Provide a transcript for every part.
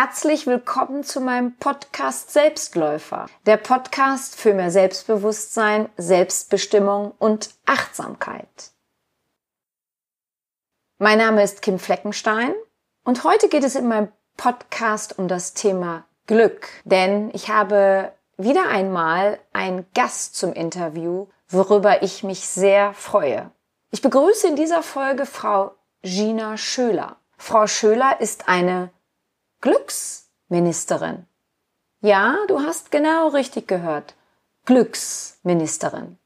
Herzlich willkommen zu meinem Podcast Selbstläufer. Der Podcast für mehr Selbstbewusstsein, Selbstbestimmung und Achtsamkeit. Mein Name ist Kim Fleckenstein und heute geht es in meinem Podcast um das Thema Glück. Denn ich habe wieder einmal einen Gast zum Interview, worüber ich mich sehr freue. Ich begrüße in dieser Folge Frau Gina Schöler. Frau Schöler ist eine Glücksministerin. Ja, du hast genau richtig gehört. Glücksministerin.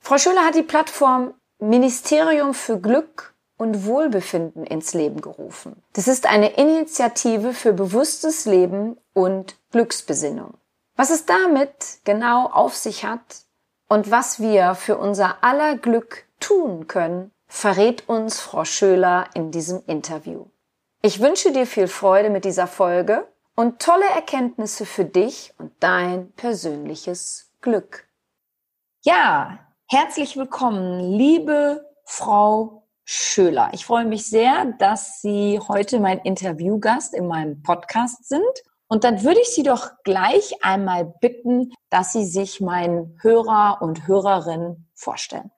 Frau Schöler hat die Plattform Ministerium für Glück und Wohlbefinden ins Leben gerufen. Das ist eine Initiative für bewusstes Leben und Glücksbesinnung. Was es damit genau auf sich hat und was wir für unser aller Glück tun können, verrät uns Frau Schöler in diesem Interview. Ich wünsche dir viel Freude mit dieser Folge und tolle Erkenntnisse für dich und dein persönliches Glück. Ja, herzlich willkommen, liebe Frau Schöler. Ich freue mich sehr, dass Sie heute mein Interviewgast in meinem Podcast sind. Und dann würde ich Sie doch gleich einmal bitten, dass Sie sich meinen Hörer und Hörerinnen vorstellen.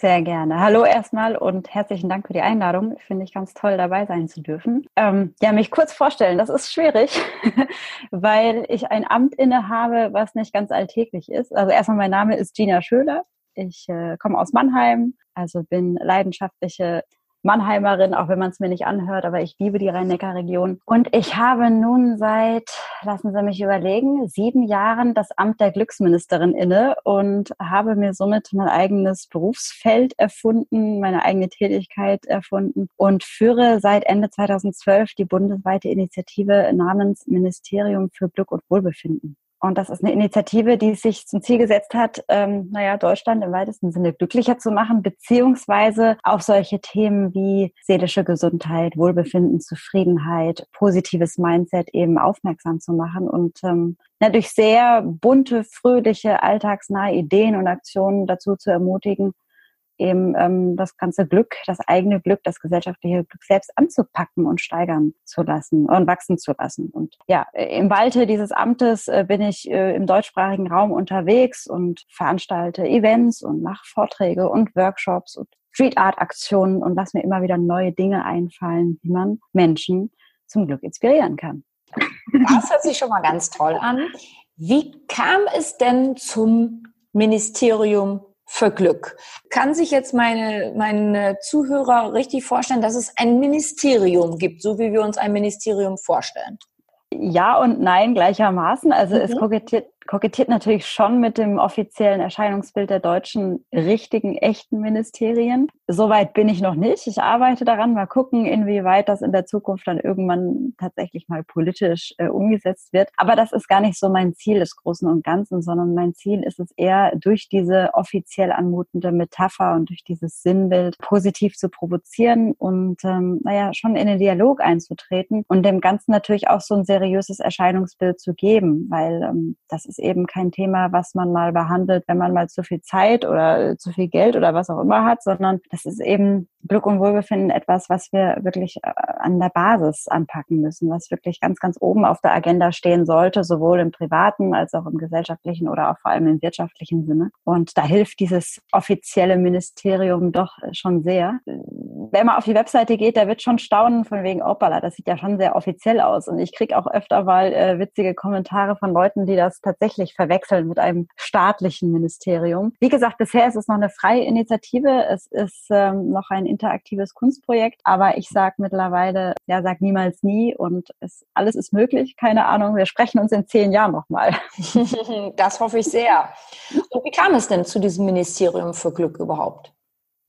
Sehr gerne. Hallo erstmal und herzlichen Dank für die Einladung. Finde ich ganz toll, dabei sein zu dürfen. Ähm, ja, mich kurz vorstellen, das ist schwierig, weil ich ein Amt innehabe, was nicht ganz alltäglich ist. Also erstmal mein Name ist Gina Schöler. Ich äh, komme aus Mannheim, also bin leidenschaftliche Mannheimerin, auch wenn man es mir nicht anhört, aber ich liebe die Rhein-Neckar-Region. Und ich habe nun seit, lassen Sie mich überlegen, sieben Jahren das Amt der Glücksministerin inne und habe mir somit mein eigenes Berufsfeld erfunden, meine eigene Tätigkeit erfunden und führe seit Ende 2012 die bundesweite Initiative namens Ministerium für Glück und Wohlbefinden. Und das ist eine Initiative, die sich zum Ziel gesetzt hat, ähm, naja, Deutschland im weitesten Sinne glücklicher zu machen, beziehungsweise auf solche Themen wie seelische Gesundheit, Wohlbefinden, Zufriedenheit, positives Mindset eben aufmerksam zu machen und ähm, ja, durch sehr bunte, fröhliche, alltagsnahe Ideen und Aktionen dazu zu ermutigen, eben ähm, das ganze Glück, das eigene Glück, das gesellschaftliche Glück selbst anzupacken und steigern zu lassen und wachsen zu lassen. Und ja, im Walte dieses Amtes äh, bin ich äh, im deutschsprachigen Raum unterwegs und veranstalte Events und mache Vorträge und Workshops und Street Art Aktionen und lass mir immer wieder neue Dinge einfallen, wie man Menschen zum Glück inspirieren kann. Das hört sich schon mal ganz toll an. Wie kam es denn zum Ministerium für Glück. Kann sich jetzt meine, meine Zuhörer richtig vorstellen, dass es ein Ministerium gibt, so wie wir uns ein Ministerium vorstellen? Ja und nein gleichermaßen. Also mhm. es kokettiert kokettiert natürlich schon mit dem offiziellen Erscheinungsbild der deutschen richtigen, echten Ministerien. Soweit bin ich noch nicht. Ich arbeite daran, mal gucken, inwieweit das in der Zukunft dann irgendwann tatsächlich mal politisch äh, umgesetzt wird. Aber das ist gar nicht so mein Ziel des Großen und Ganzen, sondern mein Ziel ist es eher, durch diese offiziell anmutende Metapher und durch dieses Sinnbild positiv zu provozieren und, ähm, naja, schon in den Dialog einzutreten und dem Ganzen natürlich auch so ein seriöses Erscheinungsbild zu geben, weil ähm, das ist ist eben kein Thema, was man mal behandelt, wenn man mal zu viel Zeit oder zu viel Geld oder was auch immer hat, sondern das ist eben Glück und Wohlbefinden etwas, was wir wirklich äh, an der Basis anpacken müssen, was wirklich ganz, ganz oben auf der Agenda stehen sollte, sowohl im privaten als auch im gesellschaftlichen oder auch vor allem im wirtschaftlichen Sinne. Und da hilft dieses offizielle Ministerium doch schon sehr. Wenn man auf die Webseite geht, da wird schon staunen von wegen Opala, das sieht ja schon sehr offiziell aus. Und ich kriege auch öfter mal äh, witzige Kommentare von Leuten, die das tatsächlich verwechseln mit einem staatlichen Ministerium. Wie gesagt, bisher ist es noch eine freie Initiative. Es ist ähm, noch ein interaktives Kunstprojekt. Aber ich sage mittlerweile, ja, sag niemals nie und es, alles ist möglich. Keine Ahnung, wir sprechen uns in zehn Jahren nochmal. das hoffe ich sehr. Und wie kam es denn zu diesem Ministerium für Glück überhaupt?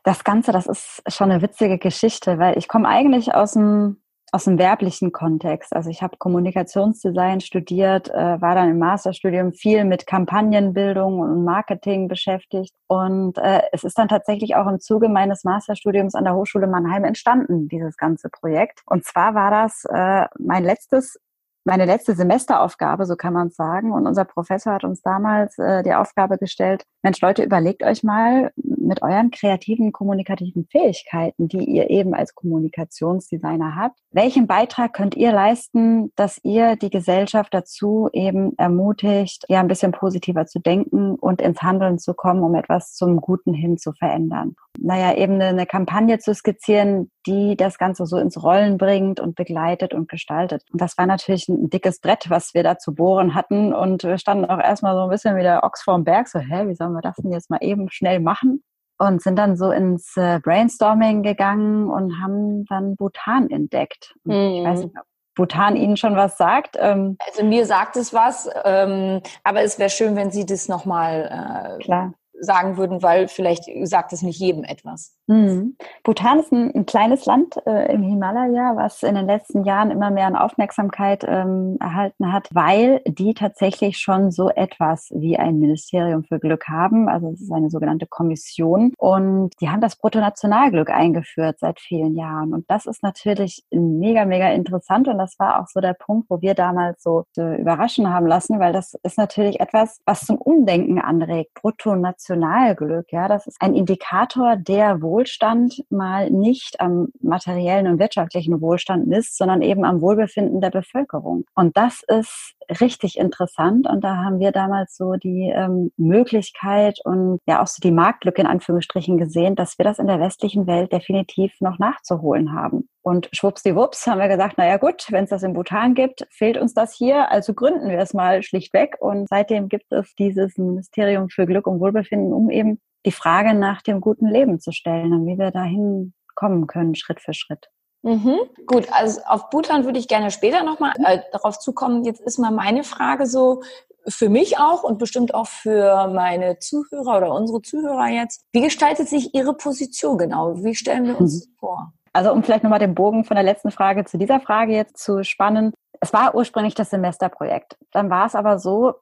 Das Ganze, das ist schon eine witzige Geschichte, weil ich komme eigentlich aus dem aus dem werblichen Kontext. Also ich habe Kommunikationsdesign studiert, äh, war dann im Masterstudium viel mit Kampagnenbildung und Marketing beschäftigt. Und äh, es ist dann tatsächlich auch im Zuge meines Masterstudiums an der Hochschule Mannheim entstanden, dieses ganze Projekt. Und zwar war das äh, mein letztes meine letzte Semesteraufgabe, so kann man sagen. Und unser Professor hat uns damals äh, die Aufgabe gestellt, Mensch Leute, überlegt euch mal, mit euren kreativen, kommunikativen Fähigkeiten, die ihr eben als Kommunikationsdesigner habt, welchen Beitrag könnt ihr leisten, dass ihr die Gesellschaft dazu eben ermutigt, ja ein bisschen positiver zu denken und ins Handeln zu kommen, um etwas zum Guten hin zu verändern? Naja, eben eine, Kampagne zu skizzieren, die das Ganze so ins Rollen bringt und begleitet und gestaltet. Und das war natürlich ein dickes Brett, was wir da zu bohren hatten. Und wir standen auch erstmal so ein bisschen wie der Ochs vorm Berg, so, hä, wie sollen wir das denn jetzt mal eben schnell machen? Und sind dann so ins äh, Brainstorming gegangen und haben dann Bhutan entdeckt. Mhm. Ich weiß nicht, ob Bhutan Ihnen schon was sagt. Ähm, also mir sagt es was, ähm, aber es wäre schön, wenn Sie das nochmal äh, Klar sagen würden, weil vielleicht sagt es nicht jedem etwas. Mhm. Bhutan ist ein, ein kleines Land äh, im Himalaya, was in den letzten Jahren immer mehr an Aufmerksamkeit ähm, erhalten hat, weil die tatsächlich schon so etwas wie ein Ministerium für Glück haben. Also es ist eine sogenannte Kommission und die haben das Bruttonationalglück eingeführt seit vielen Jahren. Und das ist natürlich mega, mega interessant und das war auch so der Punkt, wo wir damals so äh, überraschen haben lassen, weil das ist natürlich etwas, was zum Umdenken anregt. Bruttonational Nationalglück, ja, das ist ein Indikator, der Wohlstand mal nicht am materiellen und wirtschaftlichen Wohlstand misst, sondern eben am Wohlbefinden der Bevölkerung. Und das ist richtig interessant und da haben wir damals so die ähm, Möglichkeit und ja auch so die Marktlücke in Anführungsstrichen gesehen, dass wir das in der westlichen Welt definitiv noch nachzuholen haben. Und schwuppsdiwupps haben wir gesagt, naja gut, wenn es das in Bhutan gibt, fehlt uns das hier, also gründen wir es mal schlichtweg. Und seitdem gibt es dieses Ministerium für Glück und Wohlbefinden, um eben die Frage nach dem guten Leben zu stellen und wie wir dahin kommen können, Schritt für Schritt. Mhm. Gut, also auf Bhutan würde ich gerne später nochmal äh, darauf zukommen. Jetzt ist mal meine Frage so, für mich auch und bestimmt auch für meine Zuhörer oder unsere Zuhörer jetzt. Wie gestaltet sich Ihre Position genau? Wie stellen wir uns mhm. vor? Also um vielleicht nochmal den Bogen von der letzten Frage zu dieser Frage jetzt zu spannen. Es war ursprünglich das Semesterprojekt. Dann war es aber so,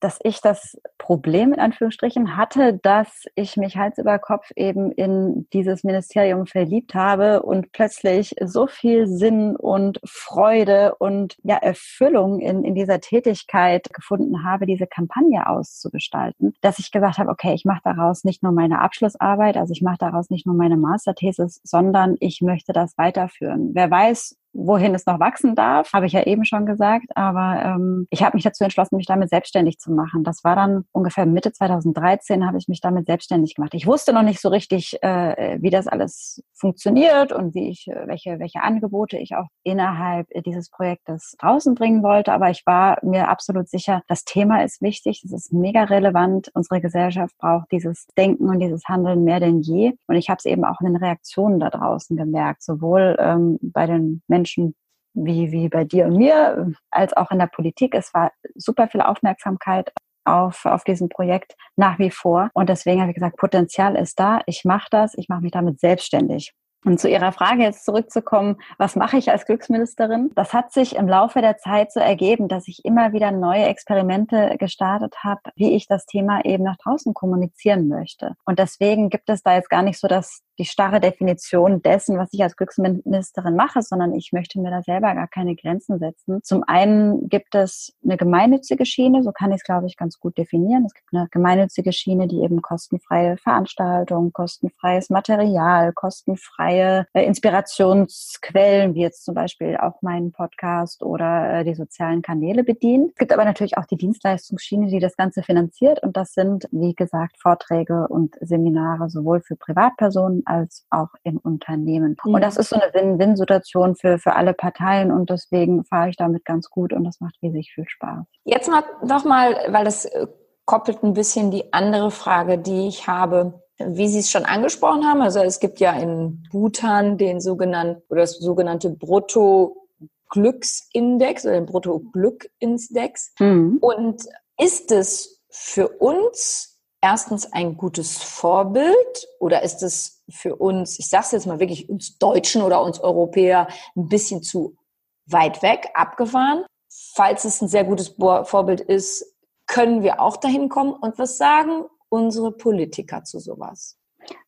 dass ich das Problem in Anführungsstrichen hatte, dass ich mich Hals über Kopf eben in dieses Ministerium verliebt habe und plötzlich so viel Sinn und Freude und ja Erfüllung in, in dieser Tätigkeit gefunden habe, diese Kampagne auszugestalten, dass ich gesagt habe, okay, ich mache daraus nicht nur meine Abschlussarbeit, also ich mache daraus nicht nur meine Masterthesis, sondern ich möchte das weiterführen. Wer weiß, wohin es noch wachsen darf, habe ich ja eben schon gesagt. Aber ähm, ich habe mich dazu entschlossen, mich damit selbstständig zu machen. Das war dann ungefähr Mitte 2013, habe ich mich damit selbstständig gemacht. Ich wusste noch nicht so richtig, äh, wie das alles funktioniert und wie ich, äh, welche, welche Angebote ich auch innerhalb dieses Projektes draußen bringen wollte. Aber ich war mir absolut sicher, das Thema ist wichtig, es ist mega relevant. Unsere Gesellschaft braucht dieses Denken und dieses Handeln mehr denn je. Und ich habe es eben auch in den Reaktionen da draußen gemerkt, sowohl ähm, bei den Menschen, Menschen wie, wie bei dir und mir, als auch in der Politik. Es war super viel Aufmerksamkeit auf, auf diesem Projekt nach wie vor. Und deswegen habe ich gesagt, Potenzial ist da. Ich mache das. Ich mache mich damit selbstständig. Und zu Ihrer Frage jetzt zurückzukommen, was mache ich als Glücksministerin? Das hat sich im Laufe der Zeit so ergeben, dass ich immer wieder neue Experimente gestartet habe, wie ich das Thema eben nach draußen kommunizieren möchte. Und deswegen gibt es da jetzt gar nicht so das die starre Definition dessen, was ich als Glücksministerin mache, sondern ich möchte mir da selber gar keine Grenzen setzen. Zum einen gibt es eine gemeinnützige Schiene, so kann ich es, glaube ich, ganz gut definieren. Es gibt eine gemeinnützige Schiene, die eben kostenfreie Veranstaltungen, kostenfreies Material, kostenfreie äh, Inspirationsquellen, wie jetzt zum Beispiel auch meinen Podcast oder äh, die sozialen Kanäle bedient. Es gibt aber natürlich auch die Dienstleistungsschiene, die das Ganze finanziert und das sind, wie gesagt, Vorträge und Seminare sowohl für Privatpersonen als auch im Unternehmen. Mhm. Und das ist so eine Win-Win-Situation für, für alle Parteien und deswegen fahre ich damit ganz gut und das macht riesig viel Spaß. Jetzt mal nochmal, weil das äh, koppelt ein bisschen die andere Frage, die ich habe. Wie Sie es schon angesprochen haben, also es gibt ja in Bhutan den sogenannten oder das sogenannte Brutto Glücksindex oder den Brutto Glückindex. Mhm. Und ist es für uns erstens ein gutes Vorbild oder ist es für uns, ich sage es jetzt mal wirklich uns Deutschen oder uns Europäer, ein bisschen zu weit weg, abgefahren. Falls es ein sehr gutes Vorbild ist, können wir auch dahin kommen. Und was sagen unsere Politiker zu sowas?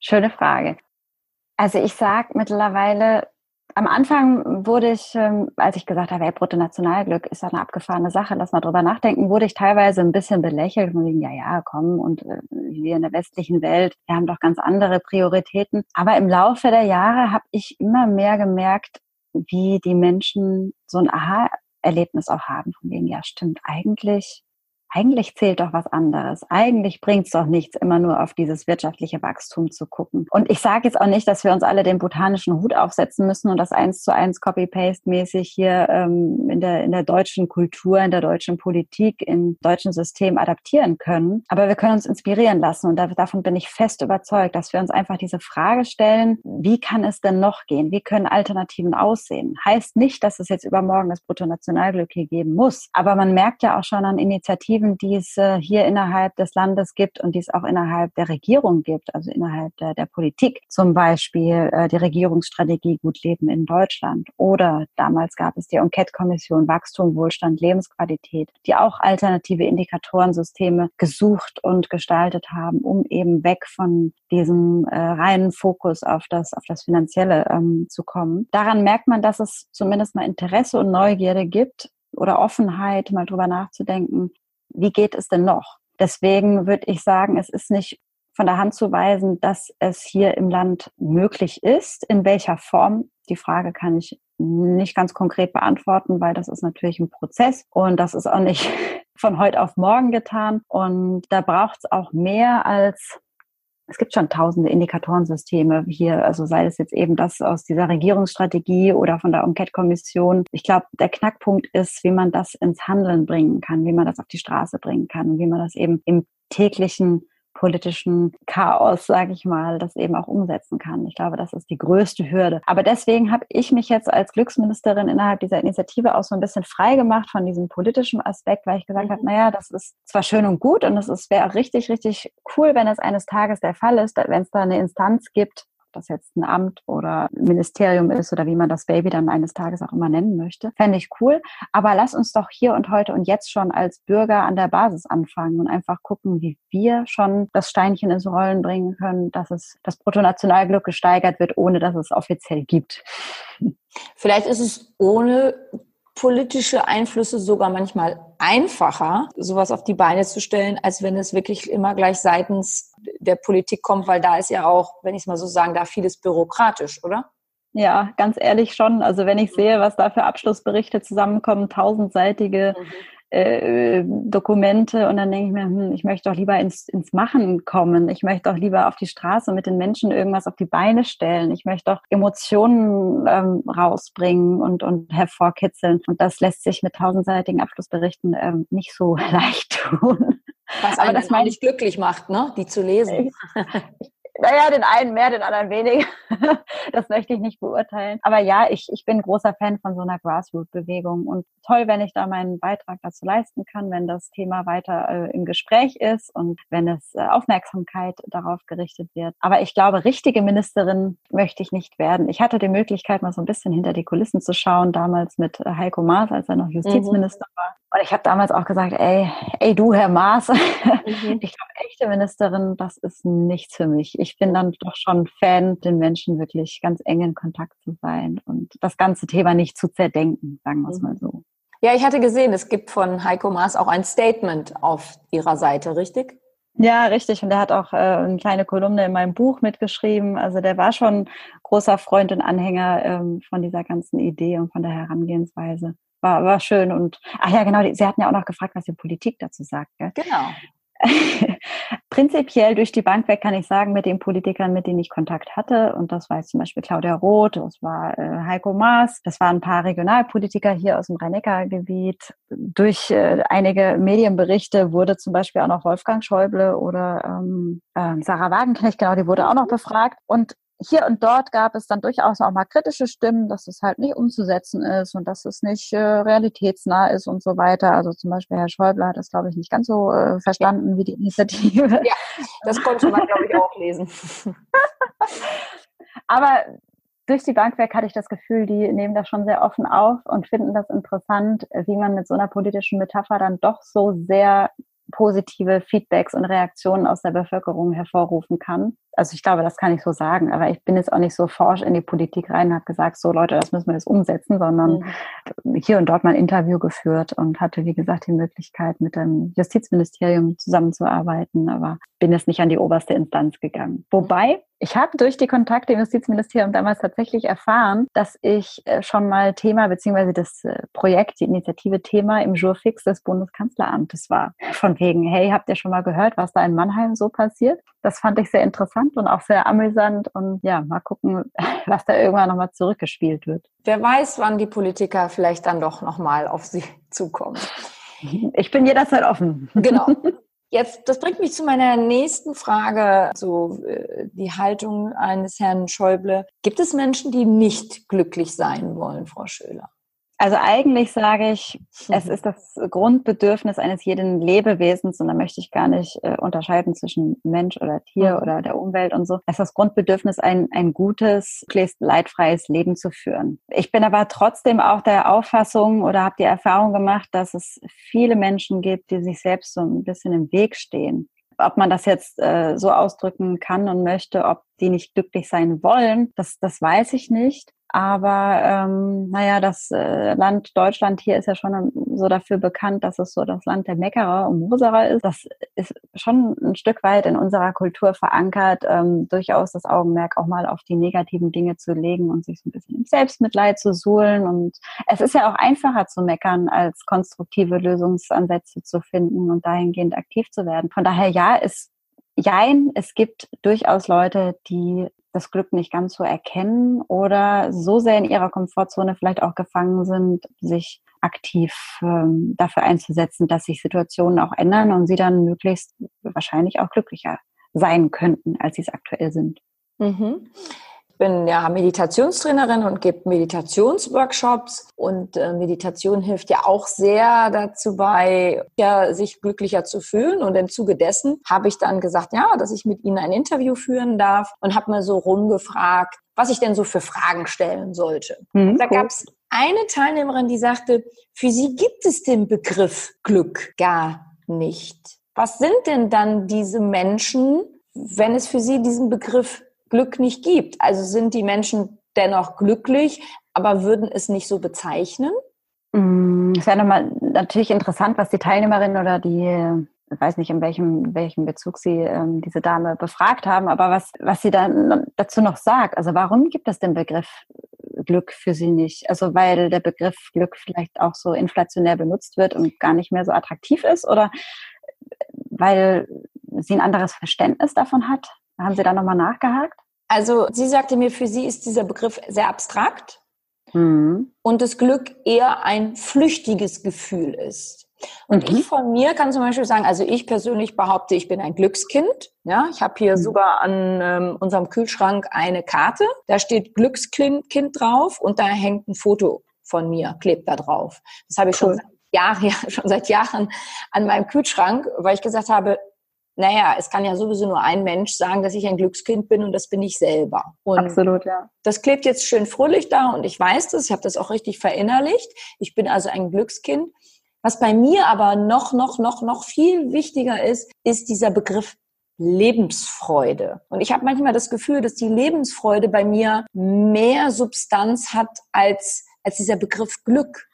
Schöne Frage. Also ich sage mittlerweile, Am Anfang wurde ich, ähm, als ich gesagt habe, hey, Bruttonationalglück ist eine abgefahrene Sache, lass mal drüber nachdenken, wurde ich teilweise ein bisschen belächelt wegen, ja, ja, komm, und äh, wir in der westlichen Welt, wir haben doch ganz andere Prioritäten. Aber im Laufe der Jahre habe ich immer mehr gemerkt, wie die Menschen so ein Aha-Erlebnis auch haben, von wegen, ja, stimmt, eigentlich eigentlich zählt doch was anderes. Eigentlich bringt es doch nichts, immer nur auf dieses wirtschaftliche Wachstum zu gucken. Und ich sage jetzt auch nicht, dass wir uns alle den botanischen Hut aufsetzen müssen und das eins zu eins Copy-Paste-mäßig hier ähm, in, der, in der deutschen Kultur, in der deutschen Politik, im deutschen System adaptieren können. Aber wir können uns inspirieren lassen und da, davon bin ich fest überzeugt, dass wir uns einfach diese Frage stellen, wie kann es denn noch gehen? Wie können Alternativen aussehen? Heißt nicht, dass es jetzt übermorgen das Bruttonationalglück hier geben muss. Aber man merkt ja auch schon an Initiativen, Initiativen, die es äh, hier innerhalb des Landes gibt und die es auch innerhalb der Regierung gibt, also innerhalb der, der Politik. Zum Beispiel äh, die Regierungsstrategie Gut Leben in Deutschland. Oder damals gab es die Enquete-Kommission Wachstum, Wohlstand, Lebensqualität, die auch alternative Indikatorensysteme gesucht und gestaltet haben, um eben weg von diesem äh, reinen Fokus auf das, auf das Finanzielle ähm, zu kommen. Daran merkt man, dass es zumindest mal Interesse und Neugierde gibt, oder Offenheit, mal drüber nachzudenken, wie geht es denn noch? Deswegen würde ich sagen, es ist nicht von der Hand zu weisen, dass es hier im Land möglich ist. In welcher Form? Die Frage kann ich nicht ganz konkret beantworten, weil das ist natürlich ein Prozess und das ist auch nicht von heute auf morgen getan. Und da braucht es auch mehr als es gibt schon tausende Indikatorensysteme hier, also sei es jetzt eben das aus dieser Regierungsstrategie oder von der Enquete-Kommission. Ich glaube, der Knackpunkt ist, wie man das ins Handeln bringen kann, wie man das auf die Straße bringen kann und wie man das eben im täglichen politischen Chaos, sage ich mal, das eben auch umsetzen kann. Ich glaube, das ist die größte Hürde. Aber deswegen habe ich mich jetzt als Glücksministerin innerhalb dieser Initiative auch so ein bisschen frei gemacht von diesem politischen Aspekt, weil ich gesagt mhm. habe, naja, das ist zwar schön und gut und es wäre richtig, richtig cool, wenn es eines Tages der Fall ist, wenn es da eine Instanz gibt, das jetzt ein Amt oder ein Ministerium ist oder wie man das Baby dann eines Tages auch immer nennen möchte. Fände ich cool. Aber lass uns doch hier und heute und jetzt schon als Bürger an der Basis anfangen und einfach gucken, wie wir schon das Steinchen ins Rollen bringen können, dass es das Bruttonationalglück gesteigert wird, ohne dass es offiziell gibt. Vielleicht ist es ohne politische Einflüsse sogar manchmal einfacher, sowas auf die Beine zu stellen, als wenn es wirklich immer gleich seitens der Politik kommt, weil da ist ja auch, wenn ich es mal so sagen darf, vieles bürokratisch, oder? Ja, ganz ehrlich schon. Also wenn ich sehe, was da für Abschlussberichte zusammenkommen, tausendseitige mhm äh, Dokumente und dann denke ich mir, hm, ich möchte doch lieber ins, ins Machen kommen. Ich möchte doch lieber auf die Straße mit den Menschen irgendwas auf die Beine stellen. Ich möchte doch Emotionen ähm, rausbringen und, und hervorkitzeln. Und das lässt sich mit tausendseitigen Abschlussberichten ähm, nicht so leicht tun. Was aber das meine ich glücklich macht, ne? die zu lesen. naja, den einen mehr, den anderen weniger. das möchte ich nicht beurteilen. Aber ja, ich, ich bin großer Fan von so einer Grassroot-Bewegung und toll, wenn ich da meinen Beitrag dazu leisten kann, wenn das Thema weiter äh, im Gespräch ist und wenn es äh, Aufmerksamkeit darauf gerichtet wird. Aber ich glaube, richtige Ministerin möchte ich nicht werden. Ich hatte die Möglichkeit, mal so ein bisschen hinter die Kulissen zu schauen, damals mit äh, Heiko Maas, als er noch Justizminister mhm. war. Und ich habe damals auch gesagt, ey, ey du, Herr Maas, mhm. ich glaube, echte Ministerin, das ist nichts für mich. Ich bin dann doch schon Fan, den Menschen wirklich ganz eng in Kontakt zu sein und das ganze Thema nicht zu zerdenken, sagen wir es mhm. mal so. Ja, ich hatte gesehen, es gibt von Heiko Maas auch ein Statement auf ihrer Seite, richtig? Ja, richtig. Und er hat auch äh, eine kleine Kolumne in meinem Buch mitgeschrieben. Also der war schon großer Freund und Anhänger ähm, von dieser ganzen Idee und von der Herangehensweise war, war schön. Und ach ja, genau, Sie hatten ja auch noch gefragt, was die Politik dazu sagt. Gell? Genau. Prinzipiell durch die Bank weg kann ich sagen, mit den Politikern, mit denen ich Kontakt hatte, und das war jetzt zum Beispiel Claudia Roth, das war äh, Heiko Maas, das waren ein paar Regionalpolitiker hier aus dem Rhein-Neckar-Gebiet. Durch äh, einige Medienberichte wurde zum Beispiel auch noch Wolfgang Schäuble oder ähm, äh, Sarah Wagenknecht, genau, die wurde auch noch befragt. Und hier und dort gab es dann durchaus auch mal kritische Stimmen, dass es halt nicht umzusetzen ist und dass es nicht äh, realitätsnah ist und so weiter. Also zum Beispiel Herr Schäuble hat das, glaube ich, nicht ganz so äh, verstanden wie die Initiative. Ja, das konnte man, glaube ich, auch lesen. Aber durch die Bank weg hatte ich das Gefühl, die nehmen das schon sehr offen auf und finden das interessant, wie man mit so einer politischen Metapher dann doch so sehr positive Feedbacks und Reaktionen aus der Bevölkerung hervorrufen kann. Also ich glaube, das kann ich so sagen, aber ich bin jetzt auch nicht so forsch in die Politik rein und habe gesagt, so Leute, das müssen wir jetzt umsetzen, sondern mhm. hier und dort mal ein Interview geführt und hatte, wie gesagt, die Möglichkeit, mit dem Justizministerium zusammenzuarbeiten, aber bin jetzt nicht an die oberste Instanz gegangen. Wobei, ich habe durch die Kontakte im Justizministerium damals tatsächlich erfahren, dass ich äh, schon mal Thema beziehungsweise das äh, Projekt, die Initiative Thema im Jurfix des Bundeskanzleramtes war. Von wegen, hey, habt ihr schon mal gehört, was da in Mannheim so passiert? Das fand ich sehr interessant und auch sehr amüsant und ja, mal gucken, was da irgendwann nochmal zurückgespielt wird. Wer weiß, wann die Politiker vielleicht dann doch nochmal auf sie zukommen. Ich bin jederzeit offen. Genau. Jetzt, das bringt mich zu meiner nächsten Frage, so äh, die Haltung eines Herrn Schäuble. Gibt es Menschen, die nicht glücklich sein wollen, Frau Schöler? Also eigentlich sage ich, es mhm. ist das Grundbedürfnis eines jeden Lebewesens und da möchte ich gar nicht äh, unterscheiden zwischen Mensch oder Tier mhm. oder der Umwelt und so. Es ist das Grundbedürfnis, ein, ein gutes, leidfreies Leben zu führen. Ich bin aber trotzdem auch der Auffassung oder habe die Erfahrung gemacht, dass es viele Menschen gibt, die sich selbst so ein bisschen im Weg stehen ob man das jetzt äh, so ausdrücken kann und möchte, ob die nicht glücklich sein wollen, das, das weiß ich nicht. Aber ähm, naja, das äh, Land Deutschland hier ist ja schon so dafür bekannt, dass es so das Land der Meckerer und Moserer ist. Das ist schon ein Stück weit in unserer Kultur verankert, ähm, durchaus das Augenmerk auch mal auf die negativen Dinge zu legen und sich so ein bisschen im Selbstmitleid zu suhlen. Und es ist ja auch einfacher zu meckern, als konstruktive Lösungsansätze zu finden und dahingehend aktiv zu werden. Von daher ja, es Jein, es gibt durchaus Leute, die das Glück nicht ganz so erkennen oder so sehr in ihrer Komfortzone vielleicht auch gefangen sind, sich aktiv ähm, dafür einzusetzen, dass sich Situationen auch ändern und sie dann möglichst wahrscheinlich auch glücklicher sein könnten, als sie es aktuell sind. Mhm bin ja Meditationstrainerin und gebe Meditationsworkshops und äh, Meditation hilft ja auch sehr dazu bei, ja, sich glücklicher zu fühlen und im Zuge dessen habe ich dann gesagt, ja, dass ich mit Ihnen ein Interview führen darf und habe mal so rumgefragt, was ich denn so für Fragen stellen sollte. Mhm, da cool. gab es eine Teilnehmerin, die sagte, für sie gibt es den Begriff Glück gar nicht. Was sind denn dann diese Menschen, wenn es für sie diesen Begriff Glück nicht gibt. Also sind die Menschen dennoch glücklich, aber würden es nicht so bezeichnen? Mm, es wäre nochmal natürlich interessant, was die Teilnehmerin oder die, ich weiß nicht, in welchem, welchem Bezug Sie ähm, diese Dame befragt haben, aber was, was sie dann dazu noch sagt. Also warum gibt es den Begriff Glück für Sie nicht? Also weil der Begriff Glück vielleicht auch so inflationär benutzt wird und gar nicht mehr so attraktiv ist oder weil sie ein anderes Verständnis davon hat? Haben Sie da nochmal nachgehakt? Also sie sagte mir, für sie ist dieser Begriff sehr abstrakt mhm. und das Glück eher ein flüchtiges Gefühl ist. Und mhm. ich von mir kann zum Beispiel sagen, also ich persönlich behaupte, ich bin ein Glückskind. Ja, ich habe hier mhm. sogar an ähm, unserem Kühlschrank eine Karte. Da steht Glückskind drauf und da hängt ein Foto von mir, klebt da drauf. Das habe ich cool. schon seit Jahren, ja, schon seit Jahren an meinem Kühlschrank, weil ich gesagt habe, naja, es kann ja sowieso nur ein Mensch sagen, dass ich ein Glückskind bin und das bin ich selber. Und Absolut, ja. Das klebt jetzt schön fröhlich da und ich weiß das, ich habe das auch richtig verinnerlicht. Ich bin also ein Glückskind. Was bei mir aber noch, noch, noch, noch viel wichtiger ist, ist dieser Begriff Lebensfreude. Und ich habe manchmal das Gefühl, dass die Lebensfreude bei mir mehr Substanz hat als, als dieser Begriff Glück.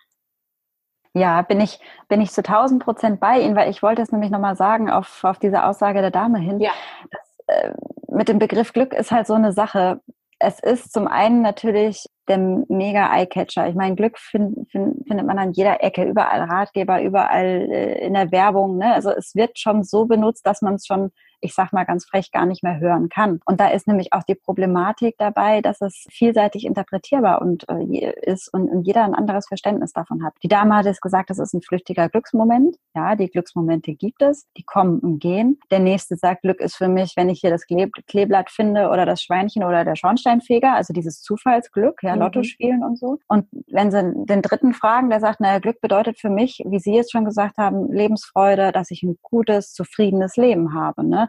Ja, bin ich, bin ich zu 1000 Prozent bei Ihnen, weil ich wollte es nämlich nochmal sagen auf, auf diese Aussage der Dame hin. Ja. Das, äh, mit dem Begriff Glück ist halt so eine Sache. Es ist zum einen natürlich der mega Eyecatcher. Ich meine, Glück find, find, findet man an jeder Ecke, überall Ratgeber, überall äh, in der Werbung. Ne? Also es wird schon so benutzt, dass man es schon ich sag mal ganz frech, gar nicht mehr hören kann. Und da ist nämlich auch die Problematik dabei, dass es vielseitig interpretierbar und, äh, ist und, und jeder ein anderes Verständnis davon hat. Die Dame hat es gesagt, das ist ein flüchtiger Glücksmoment. Ja, die Glücksmomente gibt es, die kommen und gehen. Der nächste sagt, Glück ist für mich, wenn ich hier das Kleeblatt finde oder das Schweinchen oder der Schornsteinfeger, also dieses Zufallsglück, ja, mhm. Lotto spielen und so. Und wenn sie den dritten fragen, der sagt, naja, Glück bedeutet für mich, wie Sie jetzt schon gesagt haben, Lebensfreude, dass ich ein gutes, zufriedenes Leben habe. Ne?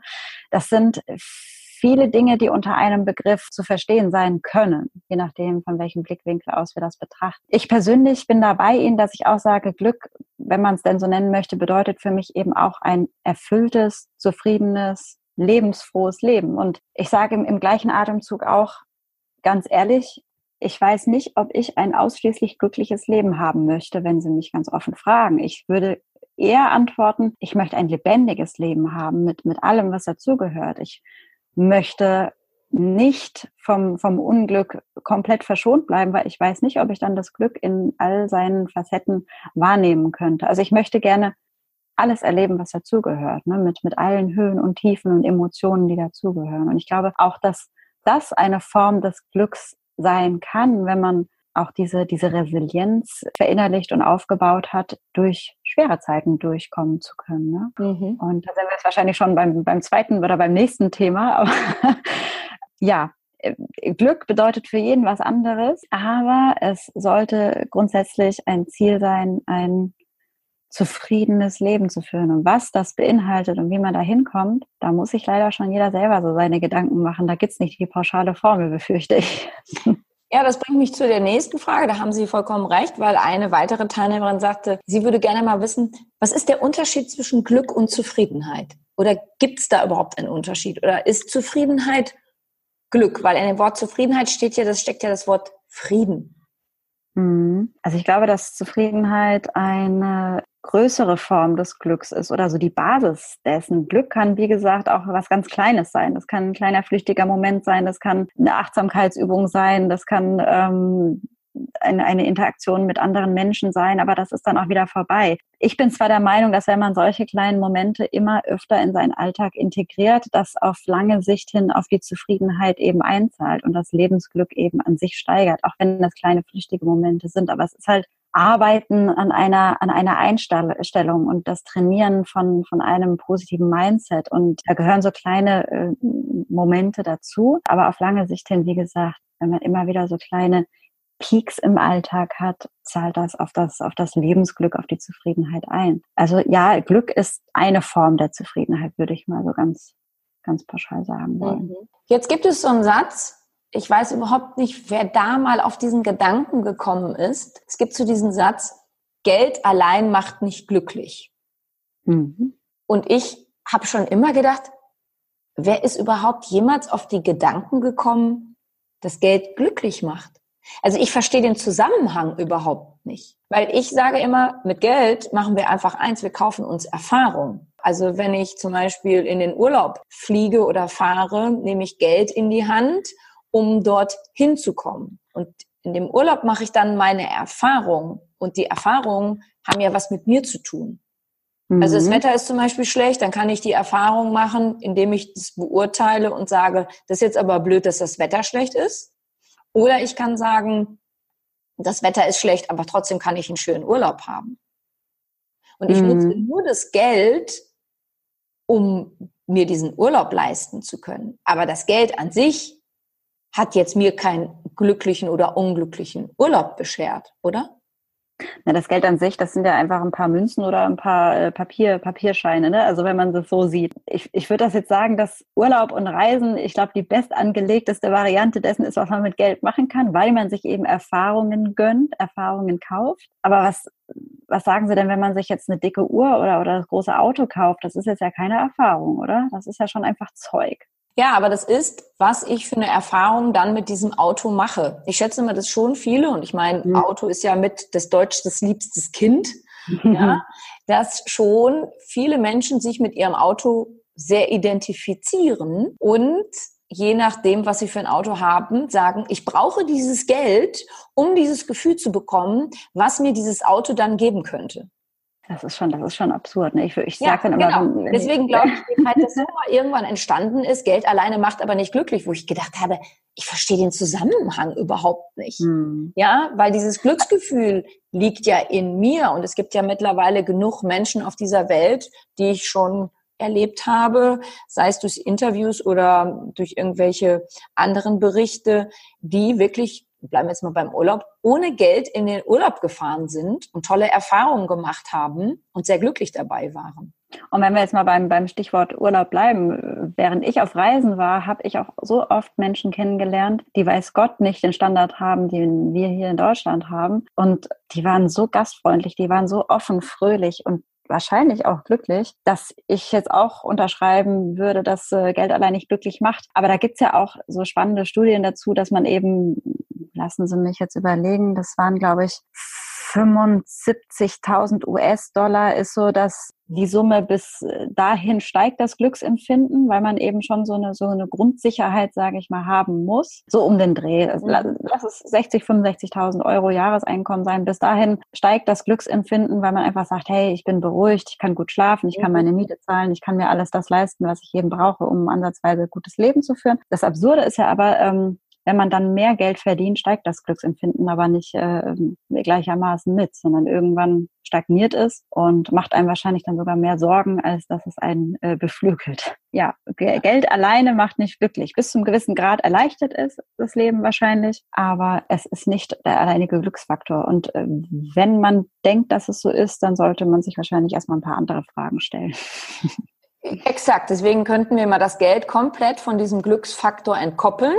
Das sind viele Dinge, die unter einem Begriff zu verstehen sein können, je nachdem, von welchem Blickwinkel aus wir das betrachten. Ich persönlich bin dabei Ihnen, dass ich auch sage, Glück, wenn man es denn so nennen möchte, bedeutet für mich eben auch ein erfülltes, zufriedenes, lebensfrohes Leben. Und ich sage im, im gleichen Atemzug auch ganz ehrlich, ich weiß nicht, ob ich ein ausschließlich glückliches Leben haben möchte, wenn Sie mich ganz offen fragen. Ich würde eher antworten, ich möchte ein lebendiges Leben haben mit, mit allem, was dazugehört. Ich möchte nicht vom, vom Unglück komplett verschont bleiben, weil ich weiß nicht, ob ich dann das Glück in all seinen Facetten wahrnehmen könnte. Also ich möchte gerne alles erleben, was dazugehört, ne? mit, mit allen Höhen und Tiefen und Emotionen, die dazugehören. Und ich glaube auch, dass das eine Form des Glücks sein kann, wenn man auch diese, diese Resilienz verinnerlicht und aufgebaut hat, durch schwere Zeiten durchkommen zu können. Ne? Mhm. Und da sind wir jetzt wahrscheinlich schon beim, beim zweiten oder beim nächsten Thema. Aber ja, äh, Glück bedeutet für jeden was anderes, aber es sollte grundsätzlich ein Ziel sein, ein zufriedenes Leben zu führen. Und was das beinhaltet und wie man da hinkommt, da muss sich leider schon jeder selber so seine Gedanken machen. Da gibt es nicht die pauschale Formel, befürchte ich. Ja, das bringt mich zu der nächsten Frage. Da haben Sie vollkommen recht, weil eine weitere Teilnehmerin sagte, sie würde gerne mal wissen, was ist der Unterschied zwischen Glück und Zufriedenheit? Oder gibt es da überhaupt einen Unterschied? Oder ist Zufriedenheit Glück? Weil in dem Wort Zufriedenheit steht ja, das steckt ja das Wort Frieden. Mhm. Also ich glaube, dass Zufriedenheit eine größere Form des Glücks ist oder so die Basis dessen. Glück kann, wie gesagt, auch was ganz Kleines sein. Das kann ein kleiner flüchtiger Moment sein, das kann eine Achtsamkeitsübung sein, das kann ähm, eine, eine Interaktion mit anderen Menschen sein, aber das ist dann auch wieder vorbei. Ich bin zwar der Meinung, dass wenn man solche kleinen Momente immer öfter in seinen Alltag integriert, das auf lange Sicht hin auf die Zufriedenheit eben einzahlt und das Lebensglück eben an sich steigert, auch wenn das kleine flüchtige Momente sind. Aber es ist halt Arbeiten an einer, an einer Einstellung und das Trainieren von, von einem positiven Mindset. Und da gehören so kleine äh, Momente dazu. Aber auf lange Sicht hin, wie gesagt, wenn man immer wieder so kleine Peaks im Alltag hat, zahlt das auf das, auf das Lebensglück, auf die Zufriedenheit ein. Also ja, Glück ist eine Form der Zufriedenheit, würde ich mal so ganz, ganz pauschal sagen wollen. Mhm. Jetzt gibt es so einen Satz, ich weiß überhaupt nicht, wer da mal auf diesen Gedanken gekommen ist. Es gibt so diesen Satz, Geld allein macht nicht glücklich. Mhm. Und ich habe schon immer gedacht, wer ist überhaupt jemals auf die Gedanken gekommen, dass Geld glücklich macht? Also ich verstehe den Zusammenhang überhaupt nicht. Weil ich sage immer, mit Geld machen wir einfach eins, wir kaufen uns Erfahrung. Also wenn ich zum Beispiel in den Urlaub fliege oder fahre, nehme ich Geld in die Hand um dort hinzukommen. Und in dem Urlaub mache ich dann meine Erfahrung. Und die Erfahrungen haben ja was mit mir zu tun. Mhm. Also das mhm. Wetter ist zum Beispiel schlecht, dann kann ich die Erfahrung machen, indem ich das beurteile und sage, das ist jetzt aber blöd, dass das Wetter schlecht ist. Oder ich kann sagen, das Wetter ist schlecht, aber trotzdem kann ich einen schönen Urlaub haben. Und ich mhm. nutze nur das Geld, um mir diesen Urlaub leisten zu können. Aber das Geld an sich hat jetzt mir keinen glücklichen oder unglücklichen Urlaub beschert, oder? Na, das Geld an sich, das sind ja einfach ein paar Münzen oder ein paar äh, Papier, Papierscheine, ne? Also wenn man das so sieht. Ich, ich würde das jetzt sagen, dass Urlaub und Reisen, ich glaube, die bestangelegteste Variante dessen ist, was man mit Geld machen kann, weil man sich eben Erfahrungen gönnt, Erfahrungen kauft. Aber was, was sagen Sie denn, wenn man sich jetzt eine dicke Uhr oder, oder das große Auto kauft? Das ist jetzt ja keine Erfahrung, oder? Das ist ja schon einfach Zeug. Ja, aber das ist, was ich für eine Erfahrung dann mit diesem Auto mache. Ich schätze mal, das schon viele, und ich meine, mhm. Auto ist ja mit das Deutsch das liebstes Kind, ja, dass schon viele Menschen sich mit ihrem Auto sehr identifizieren und je nachdem, was sie für ein Auto haben, sagen, ich brauche dieses Geld, um dieses Gefühl zu bekommen, was mir dieses Auto dann geben könnte. Das ist schon, das ist schon absurd. Ne? Ich, ich ja, dann immer, genau. wenn, Deswegen glaube ich halt, dass so irgendwann entstanden ist, Geld alleine macht aber nicht glücklich, wo ich gedacht habe, ich verstehe den Zusammenhang überhaupt nicht. Hm. Ja, weil dieses Glücksgefühl liegt ja in mir und es gibt ja mittlerweile genug Menschen auf dieser Welt, die ich schon erlebt habe, sei es durch Interviews oder durch irgendwelche anderen Berichte, die wirklich bleiben wir jetzt mal beim Urlaub, ohne Geld in den Urlaub gefahren sind und tolle Erfahrungen gemacht haben und sehr glücklich dabei waren. Und wenn wir jetzt mal beim, beim Stichwort Urlaub bleiben, während ich auf Reisen war, habe ich auch so oft Menschen kennengelernt, die weiß Gott nicht den Standard haben, den wir hier in Deutschland haben. Und die waren so gastfreundlich, die waren so offen, fröhlich und wahrscheinlich auch glücklich, dass ich jetzt auch unterschreiben würde, dass äh, Geld allein nicht glücklich macht. Aber da gibt's ja auch so spannende Studien dazu, dass man eben, lassen Sie mich jetzt überlegen, das waren, glaube ich, 75.000 US-Dollar ist so, dass die Summe bis äh, dahin steigt das Glücksempfinden, weil man eben schon so eine so eine Grundsicherheit, sage ich mal, haben muss. So um den Dreh. Also, mhm. lass es 60, 65.000 Euro Jahreseinkommen sein. Bis dahin steigt das Glücksempfinden, weil man einfach sagt, hey, ich bin beruhigt, ich kann gut schlafen, ich kann mhm. meine Miete zahlen, ich kann mir alles das leisten, was ich eben brauche, um ansatzweise gutes Leben zu führen. Das Absurde ist ja aber, ähm, wenn man dann mehr Geld verdient, steigt das Glücksempfinden aber nicht äh, gleichermaßen mit, sondern irgendwann stagniert es und macht einem wahrscheinlich dann sogar mehr Sorgen, als dass es einen äh, beflügelt. Ja, Geld alleine macht nicht glücklich. Bis zum gewissen Grad erleichtert es das Leben wahrscheinlich, aber es ist nicht der alleinige Glücksfaktor. Und äh, wenn man denkt, dass es so ist, dann sollte man sich wahrscheinlich erstmal ein paar andere Fragen stellen. Exakt, deswegen könnten wir mal das Geld komplett von diesem Glücksfaktor entkoppeln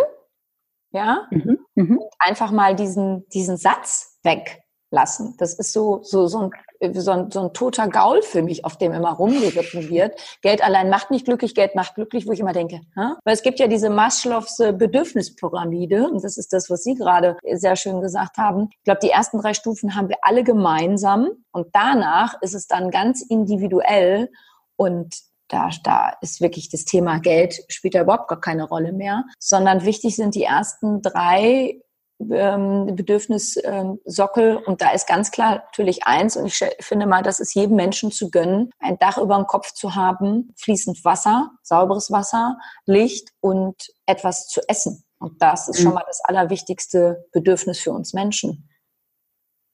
ja, mhm. Mhm. einfach mal diesen, diesen Satz weglassen. Das ist so, so, so ein, so ein, so ein toter Gaul für mich, auf dem immer rumgeritten wird. Geld allein macht nicht glücklich, Geld macht glücklich, wo ich immer denke, hä? weil es gibt ja diese Maslows Bedürfnispyramide und das ist das, was Sie gerade sehr schön gesagt haben. Ich glaube, die ersten drei Stufen haben wir alle gemeinsam und danach ist es dann ganz individuell und da, da ist wirklich das Thema Geld spielt da überhaupt gar keine Rolle mehr, sondern wichtig sind die ersten drei ähm, Bedürfnissockel ähm, und da ist ganz klar natürlich eins und ich finde mal, das ist jedem Menschen zu gönnen, ein Dach über dem Kopf zu haben, fließend Wasser, sauberes Wasser, Licht und etwas zu essen. Und das ist schon mhm. mal das allerwichtigste Bedürfnis für uns Menschen.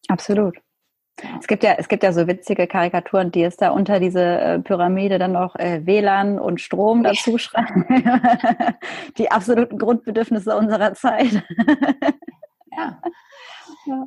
Absolut. Es gibt ja, es gibt ja so witzige Karikaturen, die es da unter diese äh, Pyramide dann noch äh, WLAN und Strom dazu schreiben. die absoluten Grundbedürfnisse unserer Zeit. ja. ja.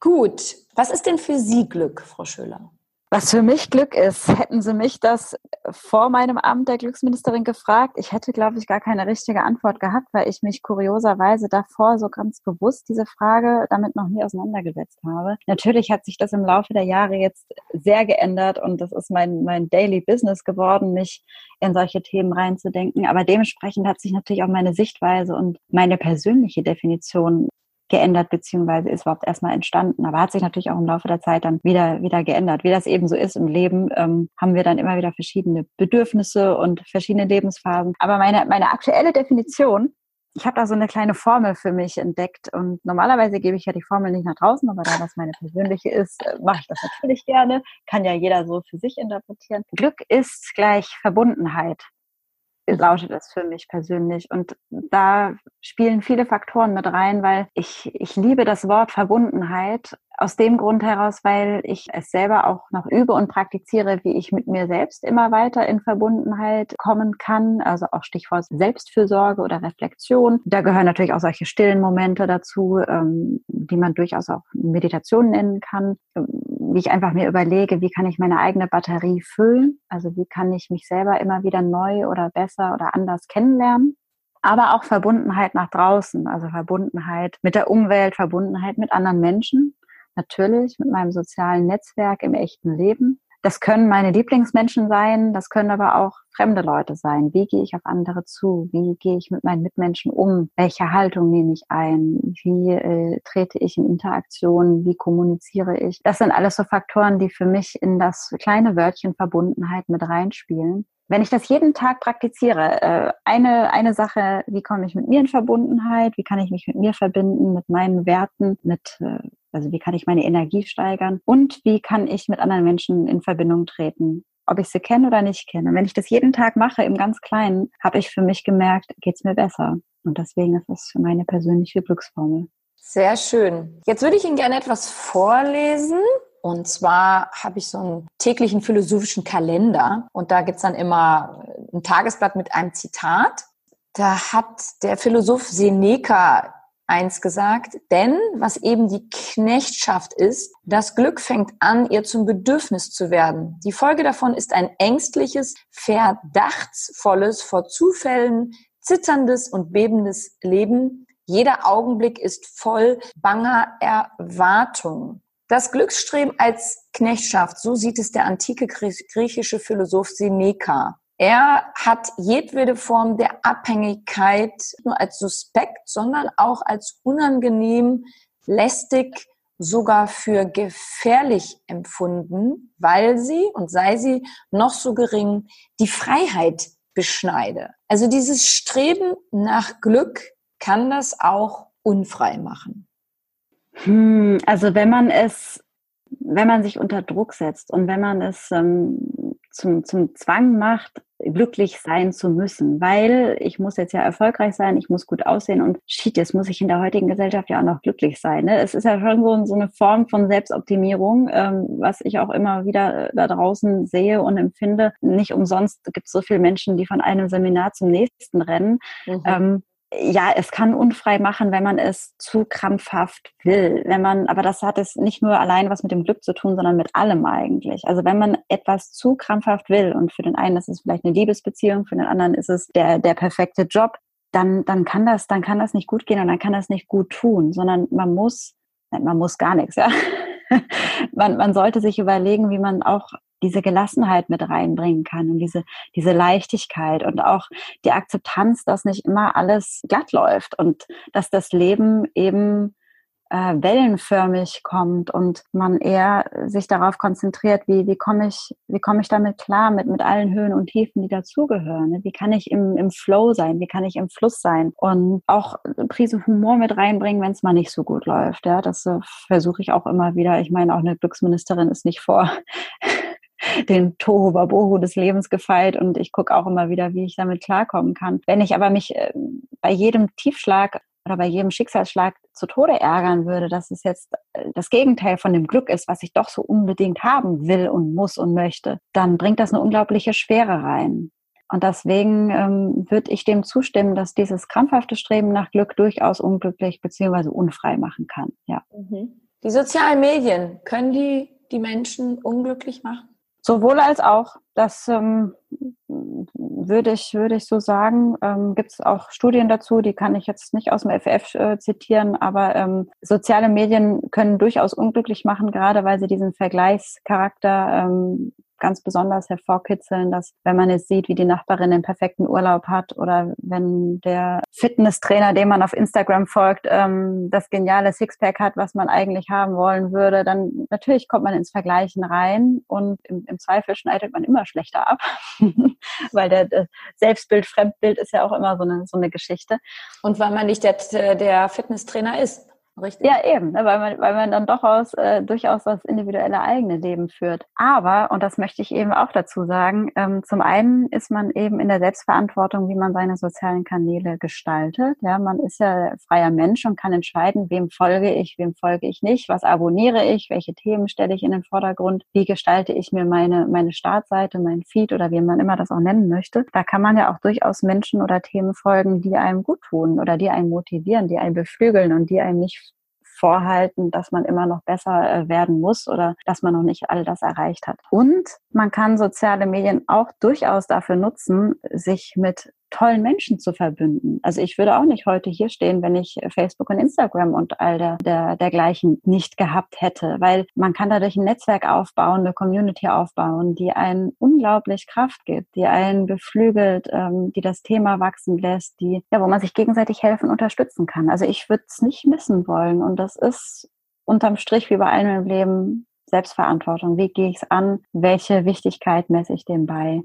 Gut. Was ist denn für Sie Glück, Frau Schöler? Was für mich Glück ist, hätten Sie mich das vor meinem Amt der Glücksministerin gefragt, ich hätte, glaube ich, gar keine richtige Antwort gehabt, weil ich mich kurioserweise davor so ganz bewusst diese Frage damit noch nie auseinandergesetzt habe. Natürlich hat sich das im Laufe der Jahre jetzt sehr geändert und das ist mein, mein Daily Business geworden, mich in solche Themen reinzudenken. Aber dementsprechend hat sich natürlich auch meine Sichtweise und meine persönliche Definition geändert beziehungsweise ist überhaupt erstmal entstanden. Aber hat sich natürlich auch im Laufe der Zeit dann wieder wieder geändert. Wie das eben so ist im Leben, ähm, haben wir dann immer wieder verschiedene Bedürfnisse und verschiedene Lebensphasen. Aber meine meine aktuelle Definition ich habe da so eine kleine Formel für mich entdeckt und normalerweise gebe ich ja die Formel nicht nach draußen, aber da das meine persönliche ist, äh, mache ich das natürlich gerne. Kann ja jeder so für sich interpretieren. Glück ist gleich Verbundenheit lautet es für mich persönlich. Und da spielen viele Faktoren mit rein, weil ich, ich liebe das Wort Verbundenheit aus dem Grund heraus, weil ich es selber auch noch übe und praktiziere, wie ich mit mir selbst immer weiter in Verbundenheit kommen kann. Also auch Stichwort Selbstfürsorge oder Reflexion. Da gehören natürlich auch solche stillen Momente dazu, ähm, die man durchaus auch Meditation nennen kann wie ich einfach mir überlege, wie kann ich meine eigene Batterie füllen? Also wie kann ich mich selber immer wieder neu oder besser oder anders kennenlernen? Aber auch Verbundenheit nach draußen, also Verbundenheit mit der Umwelt, Verbundenheit mit anderen Menschen, natürlich mit meinem sozialen Netzwerk im echten Leben das können meine Lieblingsmenschen sein, das können aber auch fremde Leute sein. Wie gehe ich auf andere zu? Wie gehe ich mit meinen Mitmenschen um? Welche Haltung nehme ich ein? Wie äh, trete ich in Interaktion? Wie kommuniziere ich? Das sind alles so Faktoren, die für mich in das kleine Wörtchen Verbundenheit mit reinspielen. Wenn ich das jeden Tag praktiziere, äh, eine, eine Sache, wie komme ich mit mir in Verbundenheit? Wie kann ich mich mit mir verbinden, mit meinen Werten, mit äh, also wie kann ich meine Energie steigern und wie kann ich mit anderen Menschen in Verbindung treten, ob ich sie kenne oder nicht kenne. wenn ich das jeden Tag mache, im ganz Kleinen, habe ich für mich gemerkt, geht es mir besser. Und deswegen ist das meine persönliche Glücksformel. Sehr schön. Jetzt würde ich Ihnen gerne etwas vorlesen. Und zwar habe ich so einen täglichen philosophischen Kalender und da gibt es dann immer ein Tagesblatt mit einem Zitat. Da hat der Philosoph Seneca eins gesagt, denn was eben die Knechtschaft ist, das Glück fängt an, ihr zum Bedürfnis zu werden. Die Folge davon ist ein ängstliches, verdachtsvolles, vor Zufällen zitterndes und bebendes Leben. Jeder Augenblick ist voll banger Erwartung. Das Glücksstreben als Knechtschaft, so sieht es der antike griechische Philosoph Seneca. Er hat jedwede Form der Abhängigkeit nur als suspekt, sondern auch als unangenehm, lästig, sogar für gefährlich empfunden, weil sie, und sei sie noch so gering, die Freiheit beschneide. Also dieses Streben nach Glück kann das auch unfrei machen. Hm, also wenn man es, wenn man sich unter Druck setzt und wenn man es ähm, zum, zum Zwang macht, glücklich sein zu müssen, weil ich muss jetzt ja erfolgreich sein, ich muss gut aussehen und shit, jetzt muss ich in der heutigen Gesellschaft ja auch noch glücklich sein. Ne? Es ist ja schon so, so eine Form von Selbstoptimierung, ähm, was ich auch immer wieder da draußen sehe und empfinde. Nicht umsonst gibt es so viele Menschen, die von einem Seminar zum nächsten rennen. Mhm. Ähm, ja, es kann unfrei machen, wenn man es zu krampfhaft will. Wenn man, aber das hat es nicht nur allein was mit dem Glück zu tun, sondern mit allem eigentlich. Also wenn man etwas zu krampfhaft will und für den einen ist es vielleicht eine Liebesbeziehung, für den anderen ist es der, der perfekte Job, dann, dann kann das, dann kann das nicht gut gehen und dann kann das nicht gut tun, sondern man muss, man muss gar nichts, ja. man, man sollte sich überlegen, wie man auch diese Gelassenheit mit reinbringen kann und diese, diese Leichtigkeit und auch die Akzeptanz, dass nicht immer alles glatt läuft und dass das Leben eben äh, wellenförmig kommt und man eher sich darauf konzentriert, wie, wie komme ich, wie komme ich damit klar mit, mit allen Höhen und Tiefen, die dazugehören. Ne? Wie kann ich im, im Flow sein? Wie kann ich im Fluss sein? Und auch eine Prise Humor mit reinbringen, wenn es mal nicht so gut läuft. Ja, das äh, versuche ich auch immer wieder. Ich meine, auch eine Glücksministerin ist nicht vor den Tohu Wabohu des Lebens gefeilt und ich gucke auch immer wieder, wie ich damit klarkommen kann. Wenn ich aber mich äh, bei jedem Tiefschlag oder bei jedem Schicksalsschlag zu Tode ärgern würde, dass es jetzt äh, das Gegenteil von dem Glück ist, was ich doch so unbedingt haben will und muss und möchte, dann bringt das eine unglaubliche Schwere rein. Und deswegen ähm, würde ich dem zustimmen, dass dieses krampfhafte Streben nach Glück durchaus unglücklich bzw. unfrei machen kann. Ja. Mhm. Die sozialen Medien, können die die Menschen unglücklich machen? Sowohl als auch. Das ähm, würde ich, würde ich so sagen. Ähm, Gibt es auch Studien dazu, die kann ich jetzt nicht aus dem FF äh, zitieren, aber ähm, soziale Medien können durchaus unglücklich machen, gerade weil sie diesen Vergleichscharakter ähm, ganz besonders hervorkitzeln, dass wenn man jetzt sieht, wie die Nachbarin den perfekten Urlaub hat oder wenn der Fitnesstrainer, dem man auf Instagram folgt, ähm, das geniale Sixpack hat, was man eigentlich haben wollen würde, dann natürlich kommt man ins Vergleichen rein und im, im Zweifel schneidet man immer schlechter ab, weil der, der, Selbstbild, Fremdbild ist ja auch immer so eine, so eine Geschichte. Und weil man nicht der, der Fitnesstrainer ist. Richtig. Ja, eben, ne, weil, man, weil man dann doch aus, äh, durchaus das individuelle eigene Leben führt. Aber, und das möchte ich eben auch dazu sagen, ähm, zum einen ist man eben in der Selbstverantwortung, wie man seine sozialen Kanäle gestaltet. Ja, man ist ja freier Mensch und kann entscheiden, wem folge ich, wem folge ich nicht, was abonniere ich, welche Themen stelle ich in den Vordergrund, wie gestalte ich mir meine, meine Startseite, mein Feed oder wie man immer das auch nennen möchte. Da kann man ja auch durchaus Menschen oder Themen folgen, die einem gut tun oder die einen motivieren, die einen beflügeln und die einem nicht vorhalten, dass man immer noch besser äh, werden muss oder dass man noch nicht all das erreicht hat. Und man kann soziale Medien auch durchaus dafür nutzen, sich mit tollen Menschen zu verbünden. Also ich würde auch nicht heute hier stehen, wenn ich Facebook und Instagram und all der, der, dergleichen nicht gehabt hätte, weil man kann dadurch ein Netzwerk aufbauen, eine Community aufbauen, die einen unglaublich Kraft gibt, die einen beflügelt, ähm, die das Thema wachsen lässt, die, ja, wo man sich gegenseitig helfen, unterstützen kann. Also ich würde es nicht missen wollen und das ist unterm Strich wie bei allem im Leben Selbstverantwortung. Wie gehe ich es an? Welche Wichtigkeit messe ich dem bei?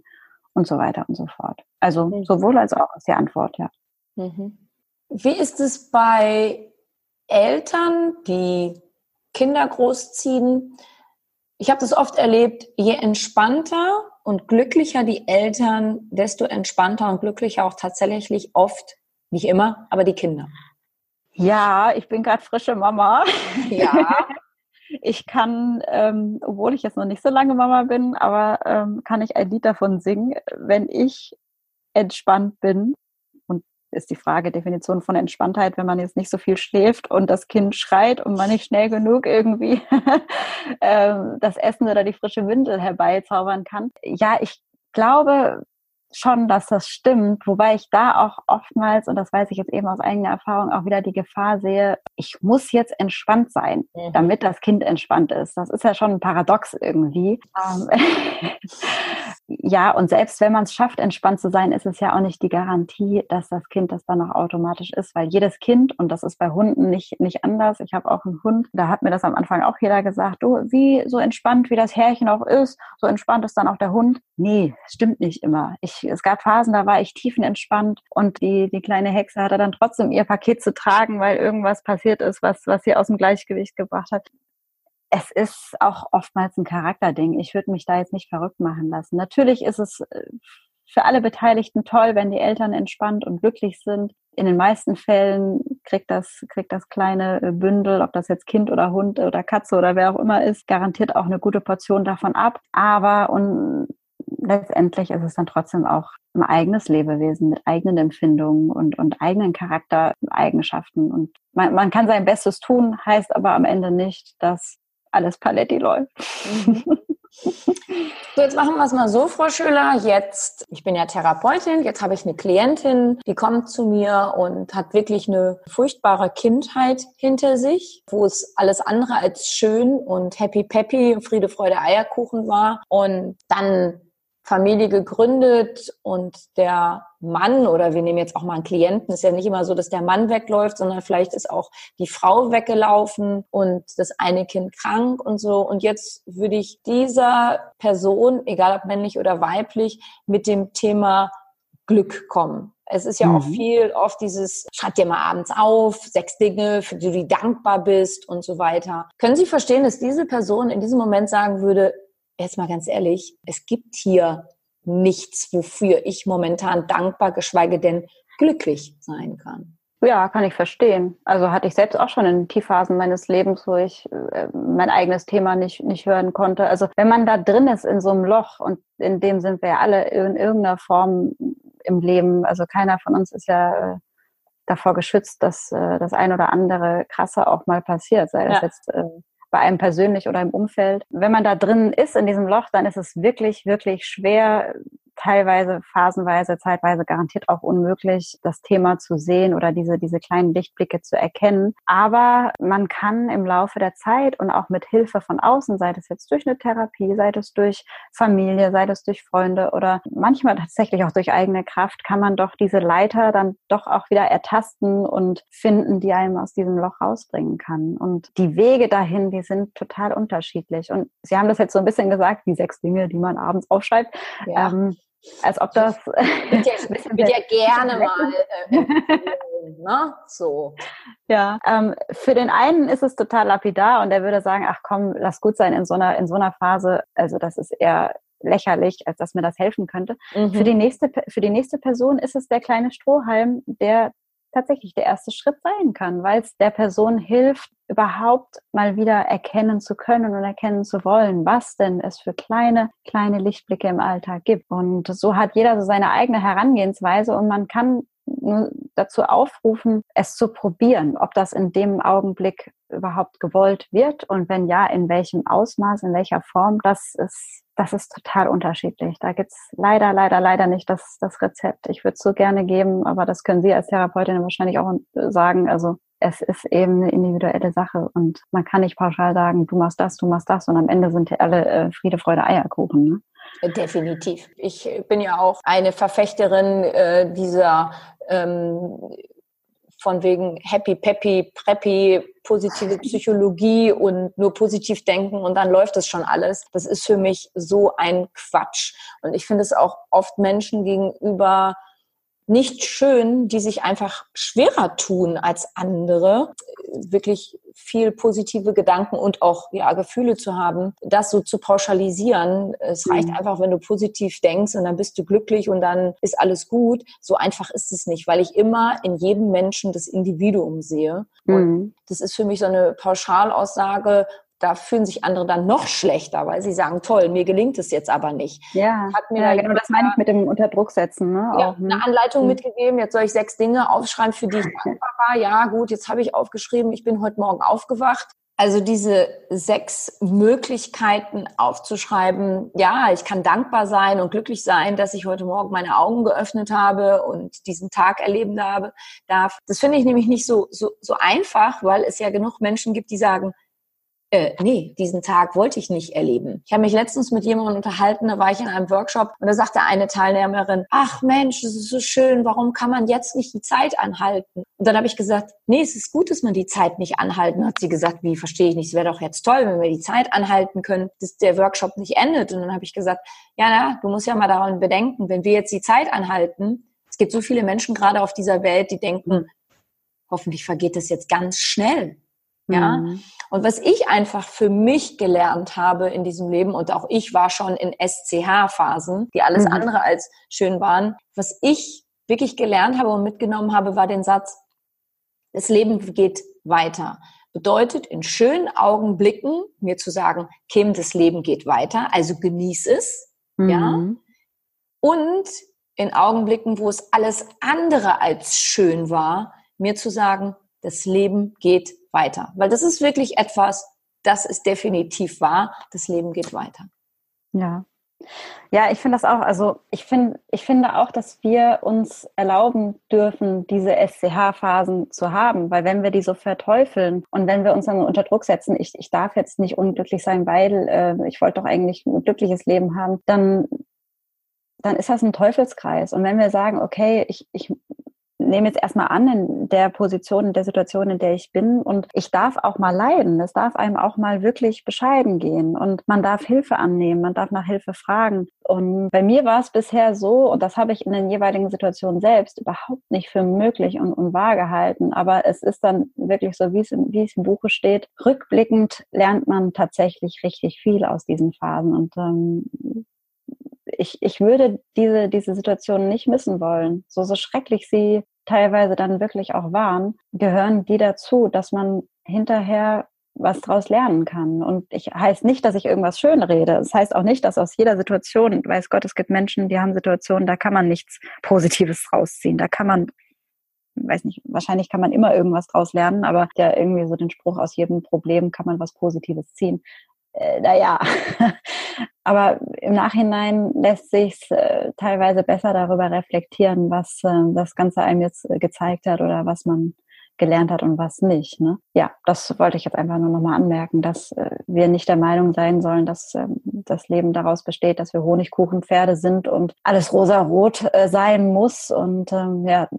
Und so weiter und so fort. Also mhm. sowohl als auch ist die Antwort, ja. Mhm. Wie ist es bei Eltern, die Kinder großziehen? Ich habe das oft erlebt, je entspannter und glücklicher die Eltern, desto entspannter und glücklicher auch tatsächlich oft, nicht immer, aber die Kinder. Ja, ich bin gerade frische Mama. Ja. Ich kann, ähm, obwohl ich jetzt noch nicht so lange Mama bin, aber ähm, kann ich ein Lied davon singen, wenn ich entspannt bin. Und ist die Frage Definition von Entspanntheit, wenn man jetzt nicht so viel schläft und das Kind schreit und man nicht schnell genug irgendwie ähm, das Essen oder die frische Windel herbeizaubern kann. Ja, ich glaube, schon, dass das stimmt, wobei ich da auch oftmals, und das weiß ich jetzt eben aus eigener Erfahrung, auch wieder die Gefahr sehe, ich muss jetzt entspannt sein, mhm. damit das Kind entspannt ist. Das ist ja schon ein Paradox irgendwie. Ähm, ja, und selbst wenn man es schafft, entspannt zu sein, ist es ja auch nicht die Garantie, dass das Kind das dann auch automatisch ist, weil jedes Kind, und das ist bei Hunden nicht, nicht anders, ich habe auch einen Hund, da hat mir das am Anfang auch jeder gesagt, du, wie so entspannt, wie das Härchen auch ist, so entspannt ist dann auch der Hund. Nee, stimmt nicht immer. Ich, es gab Phasen, da war ich tiefenentspannt und die, die kleine Hexe hatte dann trotzdem ihr Paket zu tragen, weil irgendwas passiert ist, was, was sie aus dem Gleichgewicht gebracht hat es ist auch oftmals ein Charakterding. Ich würde mich da jetzt nicht verrückt machen lassen. Natürlich ist es äh, für alle Beteiligten toll, wenn die Eltern entspannt und glücklich sind. In den meisten Fällen kriegt das, kriegt das kleine äh, Bündel, ob das jetzt Kind oder Hund oder Katze oder wer auch immer ist, garantiert auch eine gute Portion davon ab. Aber und letztendlich ist es dann trotzdem auch ein eigenes Lebewesen mit eigenen Empfindungen und, und eigenen Charaktereigenschaften. Und man, man kann sein Bestes tun, heißt aber am Ende nicht, dass alles Paletti läuft. Mhm. So, jetzt machen wir es mal so, Frau Schüler. Jetzt, ich bin ja Therapeutin, jetzt habe ich eine Klientin, die kommt zu mir und hat wirklich eine furchtbare Kindheit hinter sich, wo es alles andere als schön und happy peppy, Friede, Freude, Eierkuchen war. Und dann Familie gegründet und der Mann oder wir nehmen jetzt auch mal einen Klienten, ist ja nicht immer so, dass der Mann wegläuft, sondern vielleicht ist auch die Frau weggelaufen und das eine Kind krank und so. Und jetzt würde ich dieser Person, egal ob männlich oder weiblich, mit dem Thema Glück kommen. Es ist ja mhm. auch viel oft dieses, schreib dir mal abends auf, sechs Dinge, für die du dankbar bist und so weiter. Können Sie verstehen, dass diese Person in diesem Moment sagen würde, jetzt mal ganz ehrlich, es gibt hier nichts, wofür ich momentan dankbar, geschweige denn glücklich sein kann. Ja, kann ich verstehen. Also hatte ich selbst auch schon in Tiefphasen meines Lebens, wo ich äh, mein eigenes Thema nicht, nicht hören konnte. Also wenn man da drin ist in so einem Loch und in dem sind wir ja alle in irgendeiner Form im Leben. Also keiner von uns ist ja äh, davor geschützt, dass äh, das ein oder andere krasse auch mal passiert, sei das ja. jetzt bei einem persönlich oder im Umfeld. Wenn man da drin ist in diesem Loch, dann ist es wirklich, wirklich schwer, teilweise, phasenweise, zeitweise garantiert auch unmöglich, das Thema zu sehen oder diese, diese kleinen Lichtblicke zu erkennen. Aber man kann im Laufe der Zeit und auch mit Hilfe von außen, sei es jetzt durch eine Therapie, sei es durch Familie, sei es durch Freunde oder manchmal tatsächlich auch durch eigene Kraft, kann man doch diese Leiter dann doch auch wieder ertasten und finden, die einem aus diesem Loch rausbringen kann. Und die Wege dahin, die sind total unterschiedlich. Und Sie haben das jetzt so ein bisschen gesagt, die sechs Dinge, die man abends aufschreibt. Ja. Ähm, als ob das. Ich würde ja, gerne mal. Äh, ne? So. Ja, ähm, für den einen ist es total lapidar und der würde sagen, ach komm, lass gut sein in so einer, in so einer Phase. Also das ist eher lächerlich, als dass mir das helfen könnte. Mhm. Für die nächste, für die nächste Person ist es der kleine Strohhalm, der tatsächlich der erste Schritt sein kann, weil es der Person hilft, überhaupt mal wieder erkennen zu können und erkennen zu wollen, was denn es für kleine, kleine Lichtblicke im Alltag gibt. Und so hat jeder so seine eigene Herangehensweise und man kann nur dazu aufrufen, es zu probieren, ob das in dem Augenblick überhaupt gewollt wird und wenn ja, in welchem Ausmaß, in welcher Form, das ist, das ist total unterschiedlich. Da gibt's leider, leider, leider nicht das, das Rezept. Ich würde es so gerne geben, aber das können Sie als Therapeutin wahrscheinlich auch sagen. Also es ist eben eine individuelle Sache und man kann nicht pauschal sagen, du machst das, du machst das und am Ende sind alle äh, Friede, Freude, Eierkuchen. Ne? Definitiv. Ich bin ja auch eine Verfechterin äh, dieser ähm, von wegen Happy, Peppy, Preppy, positive Psychologie und nur positiv denken und dann läuft es schon alles. Das ist für mich so ein Quatsch. Und ich finde es auch oft Menschen gegenüber nicht schön, die sich einfach schwerer tun als andere, wirklich viel positive Gedanken und auch ja, Gefühle zu haben, das so zu pauschalisieren. Es reicht mhm. einfach, wenn du positiv denkst und dann bist du glücklich und dann ist alles gut. So einfach ist es nicht, weil ich immer in jedem Menschen das Individuum sehe. Mhm. Und das ist für mich so eine Pauschalaussage, da fühlen sich andere dann noch schlechter, weil sie sagen, toll, mir gelingt es jetzt aber nicht. Ja, Hat mir ja genau, das meine ich mit dem Unterdrucksetzen. Ne? Ja, auch, ne? eine Anleitung mhm. mitgegeben, jetzt soll ich sechs Dinge aufschreiben, für die ich dankbar war. Ja, gut, jetzt habe ich aufgeschrieben, ich bin heute Morgen aufgewacht. Also diese sechs Möglichkeiten aufzuschreiben, ja, ich kann dankbar sein und glücklich sein, dass ich heute Morgen meine Augen geöffnet habe und diesen Tag erleben habe, darf. Das finde ich nämlich nicht so, so, so einfach, weil es ja genug Menschen gibt, die sagen, äh, nee, diesen Tag wollte ich nicht erleben. Ich habe mich letztens mit jemandem unterhalten, da war ich in einem Workshop und da sagte eine Teilnehmerin, ach Mensch, das ist so schön, warum kann man jetzt nicht die Zeit anhalten? Und dann habe ich gesagt, nee, es ist gut, dass man die Zeit nicht anhalten. Hat sie gesagt, wie verstehe ich nicht, es wäre doch jetzt toll, wenn wir die Zeit anhalten können, dass der Workshop nicht endet. Und dann habe ich gesagt, ja, na, du musst ja mal daran bedenken, wenn wir jetzt die Zeit anhalten, es gibt so viele Menschen gerade auf dieser Welt, die denken, hoffentlich vergeht das jetzt ganz schnell. Ja. Mhm. Und was ich einfach für mich gelernt habe in diesem Leben, und auch ich war schon in SCH-Phasen, die alles mhm. andere als schön waren, was ich wirklich gelernt habe und mitgenommen habe, war den Satz, das Leben geht weiter. Bedeutet, in schönen Augenblicken mir zu sagen, Kim, das Leben geht weiter, also genieß es, mhm. ja. Und in Augenblicken, wo es alles andere als schön war, mir zu sagen, das Leben geht weiter. Weil das ist wirklich etwas, das ist definitiv wahr, das Leben geht weiter. Ja. Ja, ich finde das auch, also ich finde, ich finde auch, dass wir uns erlauben dürfen, diese SCH-Phasen zu haben, weil wenn wir die so verteufeln und wenn wir uns dann unter Druck setzen, ich, ich darf jetzt nicht unglücklich sein, weil äh, ich wollte doch eigentlich ein glückliches Leben haben, dann dann ist das ein Teufelskreis. Und wenn wir sagen, okay, ich, ich nehme jetzt erstmal an in der Position, in der Situation, in der ich bin. Und ich darf auch mal leiden. Es darf einem auch mal wirklich bescheiden gehen. Und man darf Hilfe annehmen, man darf nach Hilfe fragen. Und bei mir war es bisher so, und das habe ich in den jeweiligen Situationen selbst überhaupt nicht für möglich und, und wahr gehalten, aber es ist dann wirklich so, wie es, in, wie es im Buche steht, rückblickend lernt man tatsächlich richtig viel aus diesen Phasen. Und ähm, ich, ich würde diese, diese Situation nicht missen wollen. So, so schrecklich sie teilweise dann wirklich auch waren, gehören die dazu, dass man hinterher was daraus lernen kann. Und ich heißt nicht, dass ich irgendwas schön rede. Es das heißt auch nicht, dass aus jeder Situation, weiß Gott, es gibt Menschen, die haben Situationen, da kann man nichts Positives rausziehen. Da kann man, weiß nicht, wahrscheinlich kann man immer irgendwas draus lernen, aber ja irgendwie so den Spruch, aus jedem Problem kann man was Positives ziehen äh, naja, aber im Nachhinein lässt sich äh, teilweise besser darüber reflektieren, was äh, das Ganze einem jetzt äh, gezeigt hat oder was man gelernt hat und was nicht. Ne? Ja, das wollte ich jetzt einfach nur nochmal anmerken, dass äh, wir nicht der Meinung sein sollen, dass ähm, das Leben daraus besteht, dass wir Honigkuchenpferde sind und alles rosa-rot äh, sein muss. Und ähm, ja,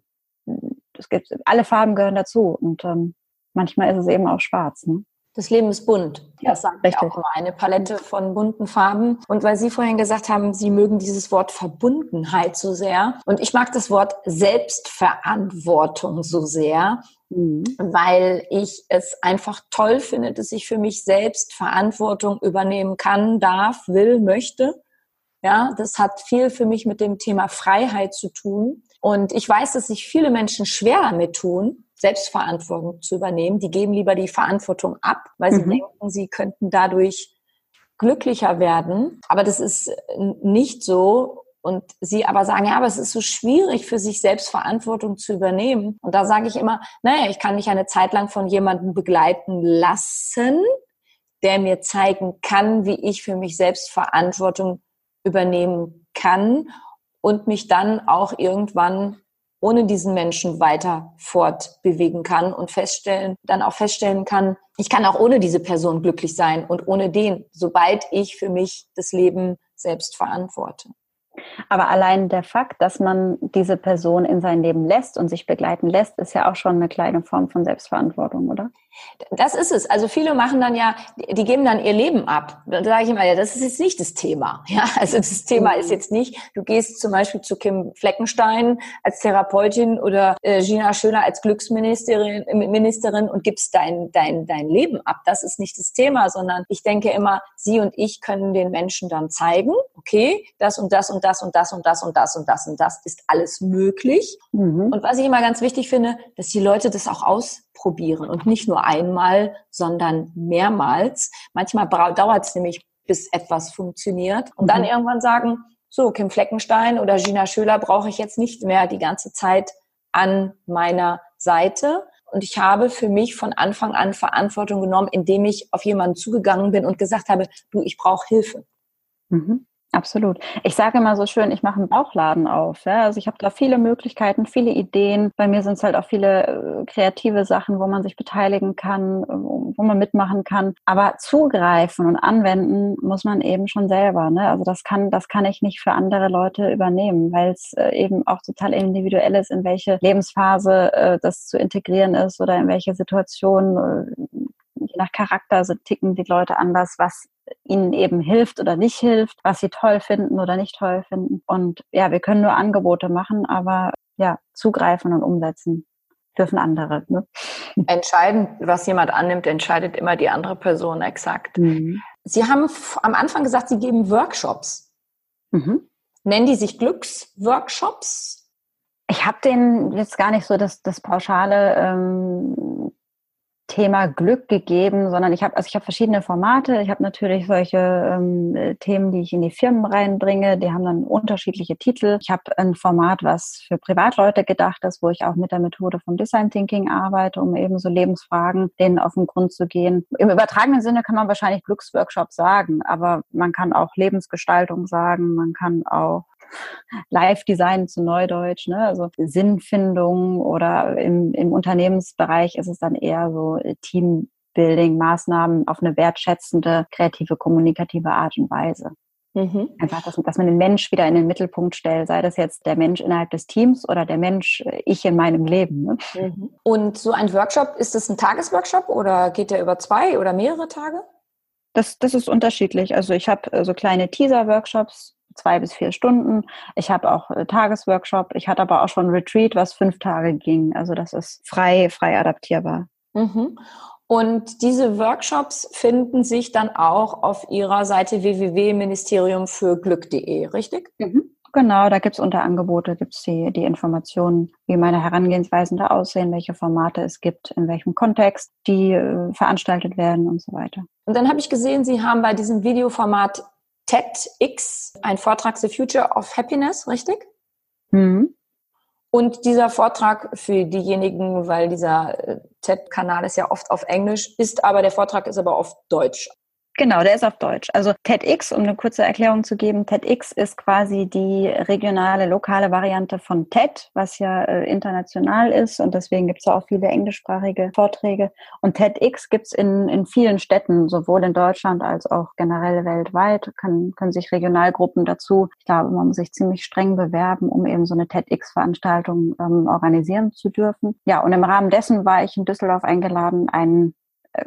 es gibt alle Farben gehören dazu und ähm, manchmal ist es eben auch schwarz. Ne? Das Leben ist bunt. Ja, das sage ich auch immer. Eine Palette von bunten Farben. Und weil Sie vorhin gesagt haben, Sie mögen dieses Wort Verbundenheit so sehr. Und ich mag das Wort Selbstverantwortung so sehr, mhm. weil ich es einfach toll finde, dass ich für mich selbst Verantwortung übernehmen kann, darf, will, möchte. Ja, das hat viel für mich mit dem Thema Freiheit zu tun. Und ich weiß, dass sich viele Menschen schwer damit tun, Selbstverantwortung zu übernehmen. Die geben lieber die Verantwortung ab, weil sie mhm. denken, sie könnten dadurch glücklicher werden. Aber das ist nicht so. Und sie aber sagen, ja, aber es ist so schwierig für sich selbst Verantwortung zu übernehmen. Und da sage ich immer, naja, ich kann mich eine Zeit lang von jemandem begleiten lassen, der mir zeigen kann, wie ich für mich selbst Verantwortung übernehmen kann und mich dann auch irgendwann ohne diesen Menschen weiter fortbewegen kann und feststellen, dann auch feststellen kann, ich kann auch ohne diese Person glücklich sein und ohne den, sobald ich für mich das Leben selbst verantworte. Aber allein der Fakt, dass man diese Person in sein Leben lässt und sich begleiten lässt, ist ja auch schon eine kleine Form von Selbstverantwortung, oder? Das ist es. Also viele machen dann ja, die geben dann ihr Leben ab. Da sage ich immer, ja, das ist jetzt nicht das Thema. Ja, also das Thema ist jetzt nicht, du gehst zum Beispiel zu Kim Fleckenstein als Therapeutin oder äh, Gina Schöner als Glücksministerin Ministerin und gibst dein, dein, dein Leben ab. Das ist nicht das Thema, sondern ich denke immer, sie und ich können den Menschen dann zeigen, okay, das und das und das und das und das und das und das und das ist alles möglich. Mhm. Und was ich immer ganz wichtig finde, dass die Leute das auch ausprobieren und nicht nur einmal, sondern mehrmals. Manchmal dauert es nämlich, bis etwas funktioniert und mhm. dann irgendwann sagen, so, Kim Fleckenstein oder Gina Schöler brauche ich jetzt nicht mehr die ganze Zeit an meiner Seite. und ich habe für mich von Anfang an Verantwortung genommen, indem ich auf jemanden zugegangen bin und gesagt habe, du, ich brauche Hilfe. Mhm. Absolut. Ich sage immer so schön, ich mache einen Bauchladen auf. Ja? Also ich habe da viele Möglichkeiten, viele Ideen. Bei mir sind es halt auch viele äh, kreative Sachen, wo man sich beteiligen kann, wo man mitmachen kann. Aber zugreifen und anwenden muss man eben schon selber. Ne? Also das kann, das kann ich nicht für andere Leute übernehmen, weil es äh, eben auch total individuell ist, in welche Lebensphase äh, das zu integrieren ist oder in welche Situation je nach Charakter sind, ticken die Leute anders, was ihnen eben hilft oder nicht hilft, was sie toll finden oder nicht toll finden. Und ja, wir können nur Angebote machen, aber ja, zugreifen und umsetzen dürfen andere. Ne? Entscheidend, was jemand annimmt, entscheidet immer die andere Person exakt. Mhm. Sie haben am Anfang gesagt, Sie geben Workshops. Mhm. Nennen die sich Glücksworkshops? Ich habe den jetzt gar nicht so das, das pauschale ähm, Thema Glück gegeben, sondern ich habe also ich habe verschiedene Formate. Ich habe natürlich solche ähm, Themen, die ich in die Firmen reinbringe. Die haben dann unterschiedliche Titel. Ich habe ein Format, was für Privatleute gedacht ist, wo ich auch mit der Methode vom Design Thinking arbeite, um eben so Lebensfragen denen auf den Grund zu gehen. Im übertragenen Sinne kann man wahrscheinlich Glücksworkshop sagen, aber man kann auch Lebensgestaltung sagen. Man kann auch Live-Design zu Neudeutsch, ne? also Sinnfindung oder im, im Unternehmensbereich ist es dann eher so Teambuilding-Maßnahmen auf eine wertschätzende, kreative, kommunikative Art und Weise. Mhm. Einfach, dass, dass, man den Mensch wieder in den Mittelpunkt stellt, sei das jetzt der Mensch innerhalb des Teams oder der Mensch, äh, ich in meinem Leben. Ne? Mhm. Und so ein Workshop, ist das ein Tagesworkshop oder geht der über zwei oder mehrere Tage? Das, das ist unterschiedlich. Also ich habe äh, so kleine Teaser-Workshops, zwei bis vier Stunden. Ich habe auch äh, Tagesworkshop. Ich hatte aber auch schon Retreat, was fünf Tage ging. Also das ist frei, frei adaptierbar. Mhm. Und diese Workshops finden sich dann auch auf Ihrer Seite www.ministeriumfürglück.de, richtig? Mhm. Genau, da gibt's unter Angebote, gibt's die, die Informationen, wie meine Herangehensweisen da aussehen, welche Formate es gibt, in welchem Kontext die äh, veranstaltet werden und so weiter. Und dann habe ich gesehen, Sie haben bei diesem Videoformat TEDx, ein Vortrag The Future of Happiness, richtig? Mhm. Und dieser Vortrag für diejenigen, weil dieser äh, TED-Kanal ist ja oft auf Englisch, ist aber der Vortrag ist aber auf Deutsch. Genau, der ist auf Deutsch. Also TEDx, um eine kurze Erklärung zu geben, TEDx ist quasi die regionale, lokale Variante von TED, was ja äh, international ist und deswegen gibt es auch viele englischsprachige Vorträge. Und TEDx gibt es in, in vielen Städten, sowohl in Deutschland als auch generell weltweit, können, können sich Regionalgruppen dazu, ich glaube, man muss sich ziemlich streng bewerben, um eben so eine TEDx-Veranstaltung ähm, organisieren zu dürfen. Ja, und im Rahmen dessen war ich in Düsseldorf eingeladen, einen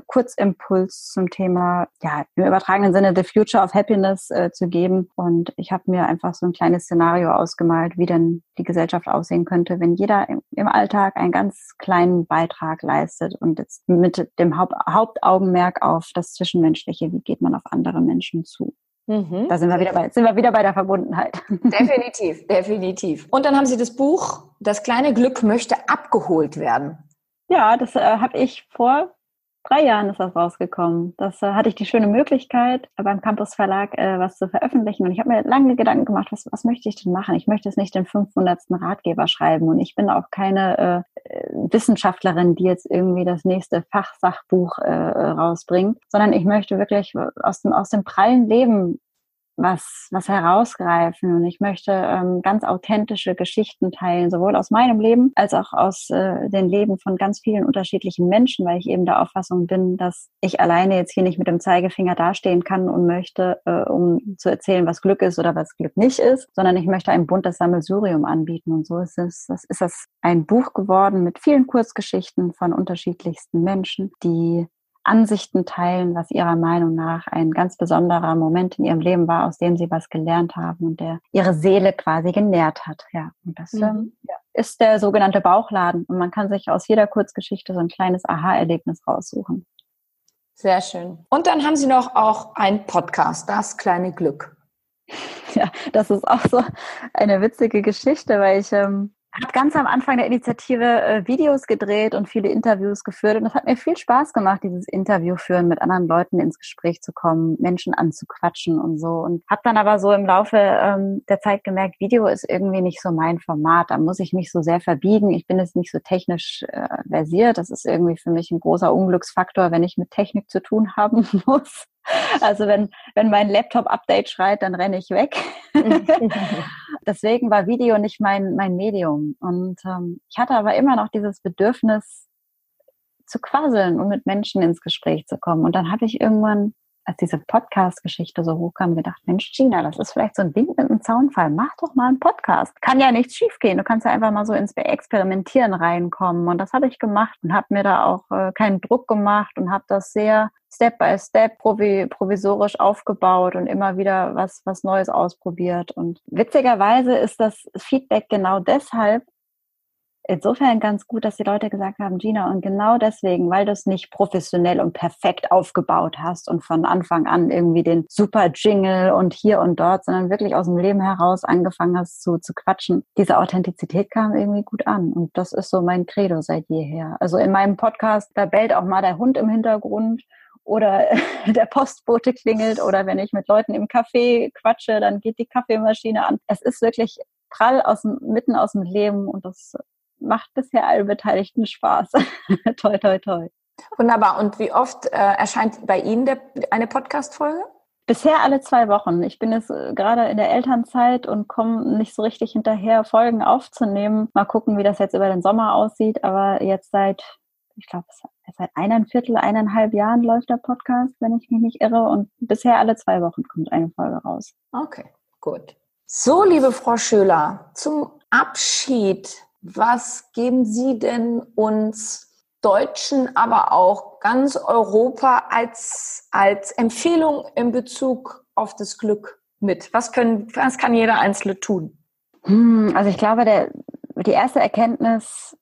Kurzimpuls zum Thema, ja, im übertragenen Sinne The Future of Happiness äh, zu geben. Und ich habe mir einfach so ein kleines Szenario ausgemalt, wie denn die Gesellschaft aussehen könnte, wenn jeder im, im Alltag einen ganz kleinen Beitrag leistet und jetzt mit dem Haupt, Hauptaugenmerk auf das Zwischenmenschliche, wie geht man auf andere Menschen zu. Mhm. Da sind wir, wieder bei, sind wir wieder bei der Verbundenheit. Definitiv, definitiv. Und dann haben Sie das Buch Das kleine Glück möchte abgeholt werden. Ja, das äh, habe ich vor drei Jahren ist das rausgekommen. Das äh, hatte ich die schöne Möglichkeit, beim Campus Verlag äh, was zu veröffentlichen. Und ich habe mir lange Gedanken gemacht, was, was möchte ich denn machen? Ich möchte es nicht den 500. Ratgeber schreiben. Und ich bin auch keine äh, Wissenschaftlerin, die jetzt irgendwie das nächste Fachsachbuch äh, rausbringt, sondern ich möchte wirklich aus dem, aus dem prallen Leben was, was herausgreifen. Und ich möchte ähm, ganz authentische Geschichten teilen, sowohl aus meinem Leben als auch aus äh, den Leben von ganz vielen unterschiedlichen Menschen, weil ich eben der Auffassung bin, dass ich alleine jetzt hier nicht mit dem Zeigefinger dastehen kann und möchte, äh, um zu erzählen, was Glück ist oder was Glück nicht ist, sondern ich möchte ein buntes Sammelsurium anbieten. Und so ist es, das ist das ein Buch geworden mit vielen Kurzgeschichten von unterschiedlichsten Menschen, die Ansichten teilen, was ihrer Meinung nach ein ganz besonderer Moment in ihrem Leben war, aus dem sie was gelernt haben und der ihre Seele quasi genährt hat. Ja, und das mhm. ja, ist der sogenannte Bauchladen. Und man kann sich aus jeder Kurzgeschichte so ein kleines Aha-Erlebnis raussuchen. Sehr schön. Und dann haben Sie noch auch einen Podcast, Das kleine Glück. Ja, das ist auch so eine witzige Geschichte, weil ich ähm, habe ganz am Anfang der Initiative äh, Videos gedreht und viele Interviews geführt. Und es hat mir viel Spaß gemacht, dieses Interview führen, mit anderen Leuten ins Gespräch zu kommen, Menschen anzuquatschen und so. Und habe dann aber so im Laufe ähm, der Zeit gemerkt, Video ist irgendwie nicht so mein Format. Da muss ich mich so sehr verbiegen. Ich bin jetzt nicht so technisch äh, versiert. Das ist irgendwie für mich ein großer Unglücksfaktor, wenn ich mit Technik zu tun haben muss. Also wenn, wenn mein Laptop Update schreit, dann renne ich weg. Deswegen war Video nicht mein, mein Medium. Und ähm, ich hatte aber immer noch dieses Bedürfnis zu quasseln und mit Menschen ins Gespräch zu kommen. Und dann habe ich irgendwann als diese Podcast-Geschichte so hochkam, gedacht, Mensch, Gina, das ist vielleicht so ein Ding mit einem Zaunfall. Mach doch mal einen Podcast. Kann ja nichts schiefgehen. Du kannst ja einfach mal so ins Experimentieren reinkommen. Und das habe ich gemacht und habe mir da auch äh, keinen Druck gemacht und habe das sehr Step by Step provisorisch aufgebaut und immer wieder was, was Neues ausprobiert. Und witzigerweise ist das Feedback genau deshalb insofern ganz gut, dass die Leute gesagt haben, Gina, und genau deswegen, weil du es nicht professionell und perfekt aufgebaut hast und von Anfang an irgendwie den super Jingle und hier und dort, sondern wirklich aus dem Leben heraus angefangen hast zu, zu quatschen. Diese Authentizität kam irgendwie gut an. Und das ist so mein Credo seit jeher. Also in meinem Podcast, da bellt auch mal der Hund im Hintergrund oder der Postbote klingelt oder wenn ich mit Leuten im Café quatsche, dann geht die Kaffeemaschine an. Es ist wirklich prall aus dem, mitten aus dem Leben und das macht bisher allen Beteiligten Spaß. toi, toi, toi. Wunderbar. Und wie oft äh, erscheint bei Ihnen der, eine Podcast-Folge? Bisher alle zwei Wochen. Ich bin jetzt äh, gerade in der Elternzeit und komme nicht so richtig hinterher, Folgen aufzunehmen. Mal gucken, wie das jetzt über den Sommer aussieht. Aber jetzt seit, ich glaube, seit eineinviertel, eineinhalb Jahren läuft der Podcast, wenn ich mich nicht irre. Und bisher alle zwei Wochen kommt eine Folge raus. Okay, gut. So, liebe Frau Schöler, zum Abschied was geben Sie denn uns Deutschen, aber auch ganz Europa als, als Empfehlung in Bezug auf das Glück mit? Was, können, was kann jeder Einzelne tun? Hm, also ich glaube, der, die erste Erkenntnis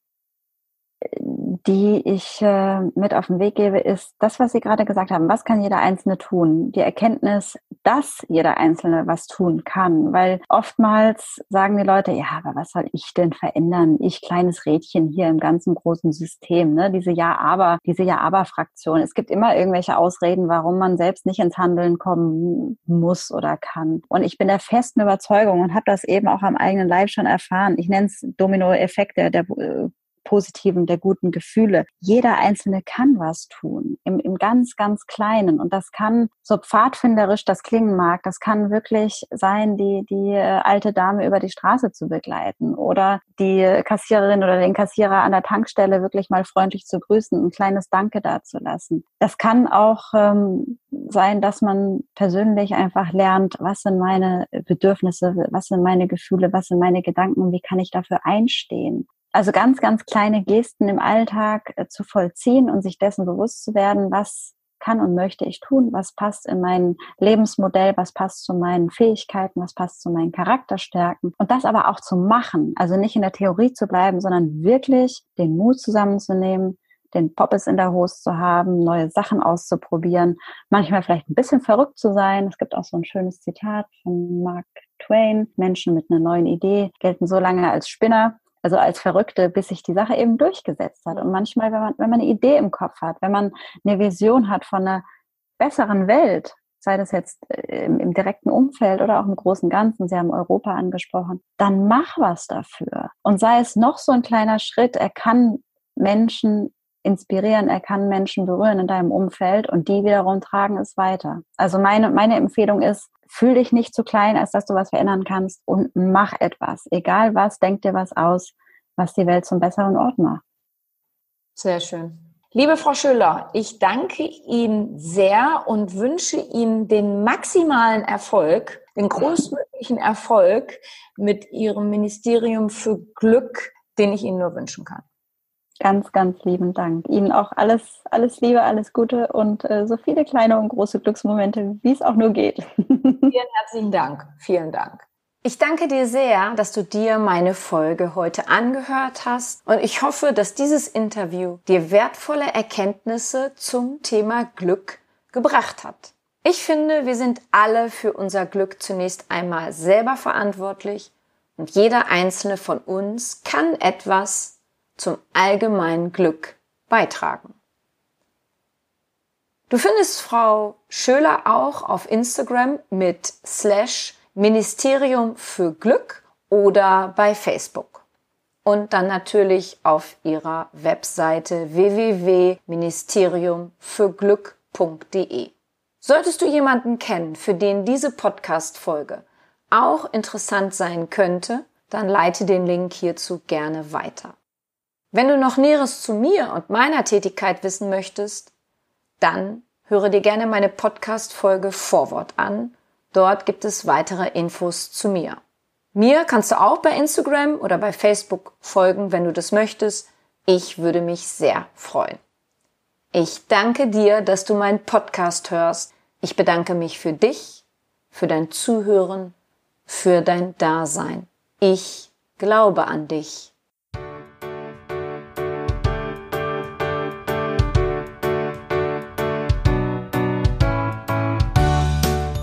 die ich äh, mit auf den Weg gebe, ist das, was Sie gerade gesagt haben. Was kann jeder Einzelne tun? Die Erkenntnis, dass jeder Einzelne was tun kann. Weil oftmals sagen die Leute, ja, aber was soll ich denn verändern? Ich kleines Rädchen hier im ganzen großen System. Ne? Diese Ja-Aber, diese Ja-Aber-Fraktion. Es gibt immer irgendwelche Ausreden, warum man selbst nicht ins Handeln kommen muss oder kann. Und ich bin der festen Überzeugung und habe das eben auch am eigenen Leib schon erfahren. Ich nenne es Domino-Effekt der, der äh, positiven, der guten Gefühle. Jeder Einzelne kann was tun, im, im ganz, ganz Kleinen. Und das kann, so pfadfinderisch das klingen mag, das kann wirklich sein, die, die äh, alte Dame über die Straße zu begleiten oder die Kassiererin oder den Kassierer an der Tankstelle wirklich mal freundlich zu grüßen, ein kleines Danke dazulassen. Das kann auch ähm, sein, dass man persönlich einfach lernt, was sind meine Bedürfnisse, was sind meine Gefühle, was sind meine Gedanken, wie kann ich dafür einstehen. Also ganz, ganz kleine Gesten im Alltag äh, zu vollziehen und sich dessen bewusst zu werden, was kann und möchte ich tun, was passt in mein Lebensmodell, was passt zu meinen Fähigkeiten, was passt zu meinen Charakterstärken und das aber auch zu machen, also nicht in der Theorie zu bleiben, sondern wirklich den Mut zusammenzunehmen, den Poppes in der Hose zu haben, neue Sachen auszuprobieren, manchmal vielleicht ein bisschen verrückt zu sein. Es gibt auch so ein schönes Zitat von Mark Twain, Menschen mit einer neuen Idee gelten so lange als Spinner, also als Verrückte, bis sich die Sache eben durchgesetzt hat. Und manchmal, wenn man, wenn man eine Idee im Kopf hat, wenn man eine Vision hat von einer besseren Welt, sei das jetzt äh, im, im, direkten Umfeld oder auch im großen Ganzen, Sie haben Europa angesprochen, dann mach was dafür. Und sei es noch so ein kleiner Schritt, er kann Menschen inspirieren, er kann Menschen berühren in deinem Umfeld und die wiederum tragen es weiter. Also meine, meine Empfehlung ist, fühl dich nicht zu klein, als dass du was verändern kannst und mach etwas. Egal was, denk dir was aus, was die Welt zum besseren Ort macht. Sehr schön. Liebe Frau Schüller, ich danke Ihnen sehr und wünsche Ihnen den maximalen Erfolg, den größtmöglichen Erfolg mit Ihrem Ministerium für Glück, den ich Ihnen nur wünschen kann. Ganz, ganz lieben Dank. Ihnen auch alles, alles Liebe, alles Gute und äh, so viele kleine und große Glücksmomente, wie es auch nur geht. Vielen herzlichen Dank. Vielen Dank. Ich danke dir sehr, dass du dir meine Folge heute angehört hast und ich hoffe, dass dieses Interview dir wertvolle Erkenntnisse zum Thema Glück gebracht hat. Ich finde, wir sind alle für unser Glück zunächst einmal selber verantwortlich Und jeder einzelne von uns kann etwas zum allgemeinen Glück beitragen. Du findest Frau Schöler auch auf Instagram mit slash Ministerium für Glück oder bei Facebook. Und dann natürlich auf ihrer Webseite www.ministeriumfürglück.de. Solltest du jemanden kennen, für den diese Podcast-Folge auch interessant sein könnte, dann leite den Link hierzu gerne weiter. Wenn du noch Näheres zu mir und meiner Tätigkeit wissen möchtest, dann höre dir gerne meine Podcast-Folge Vorwort an. Dort gibt es weitere Infos zu mir. Mir kannst du auch bei Instagram oder bei Facebook folgen, wenn du das möchtest. Ich würde mich sehr freuen. Ich danke dir, dass du meinen Podcast hörst. Ich bedanke mich für dich, für dein Zuhören für dein Dasein. Ich glaube an dich.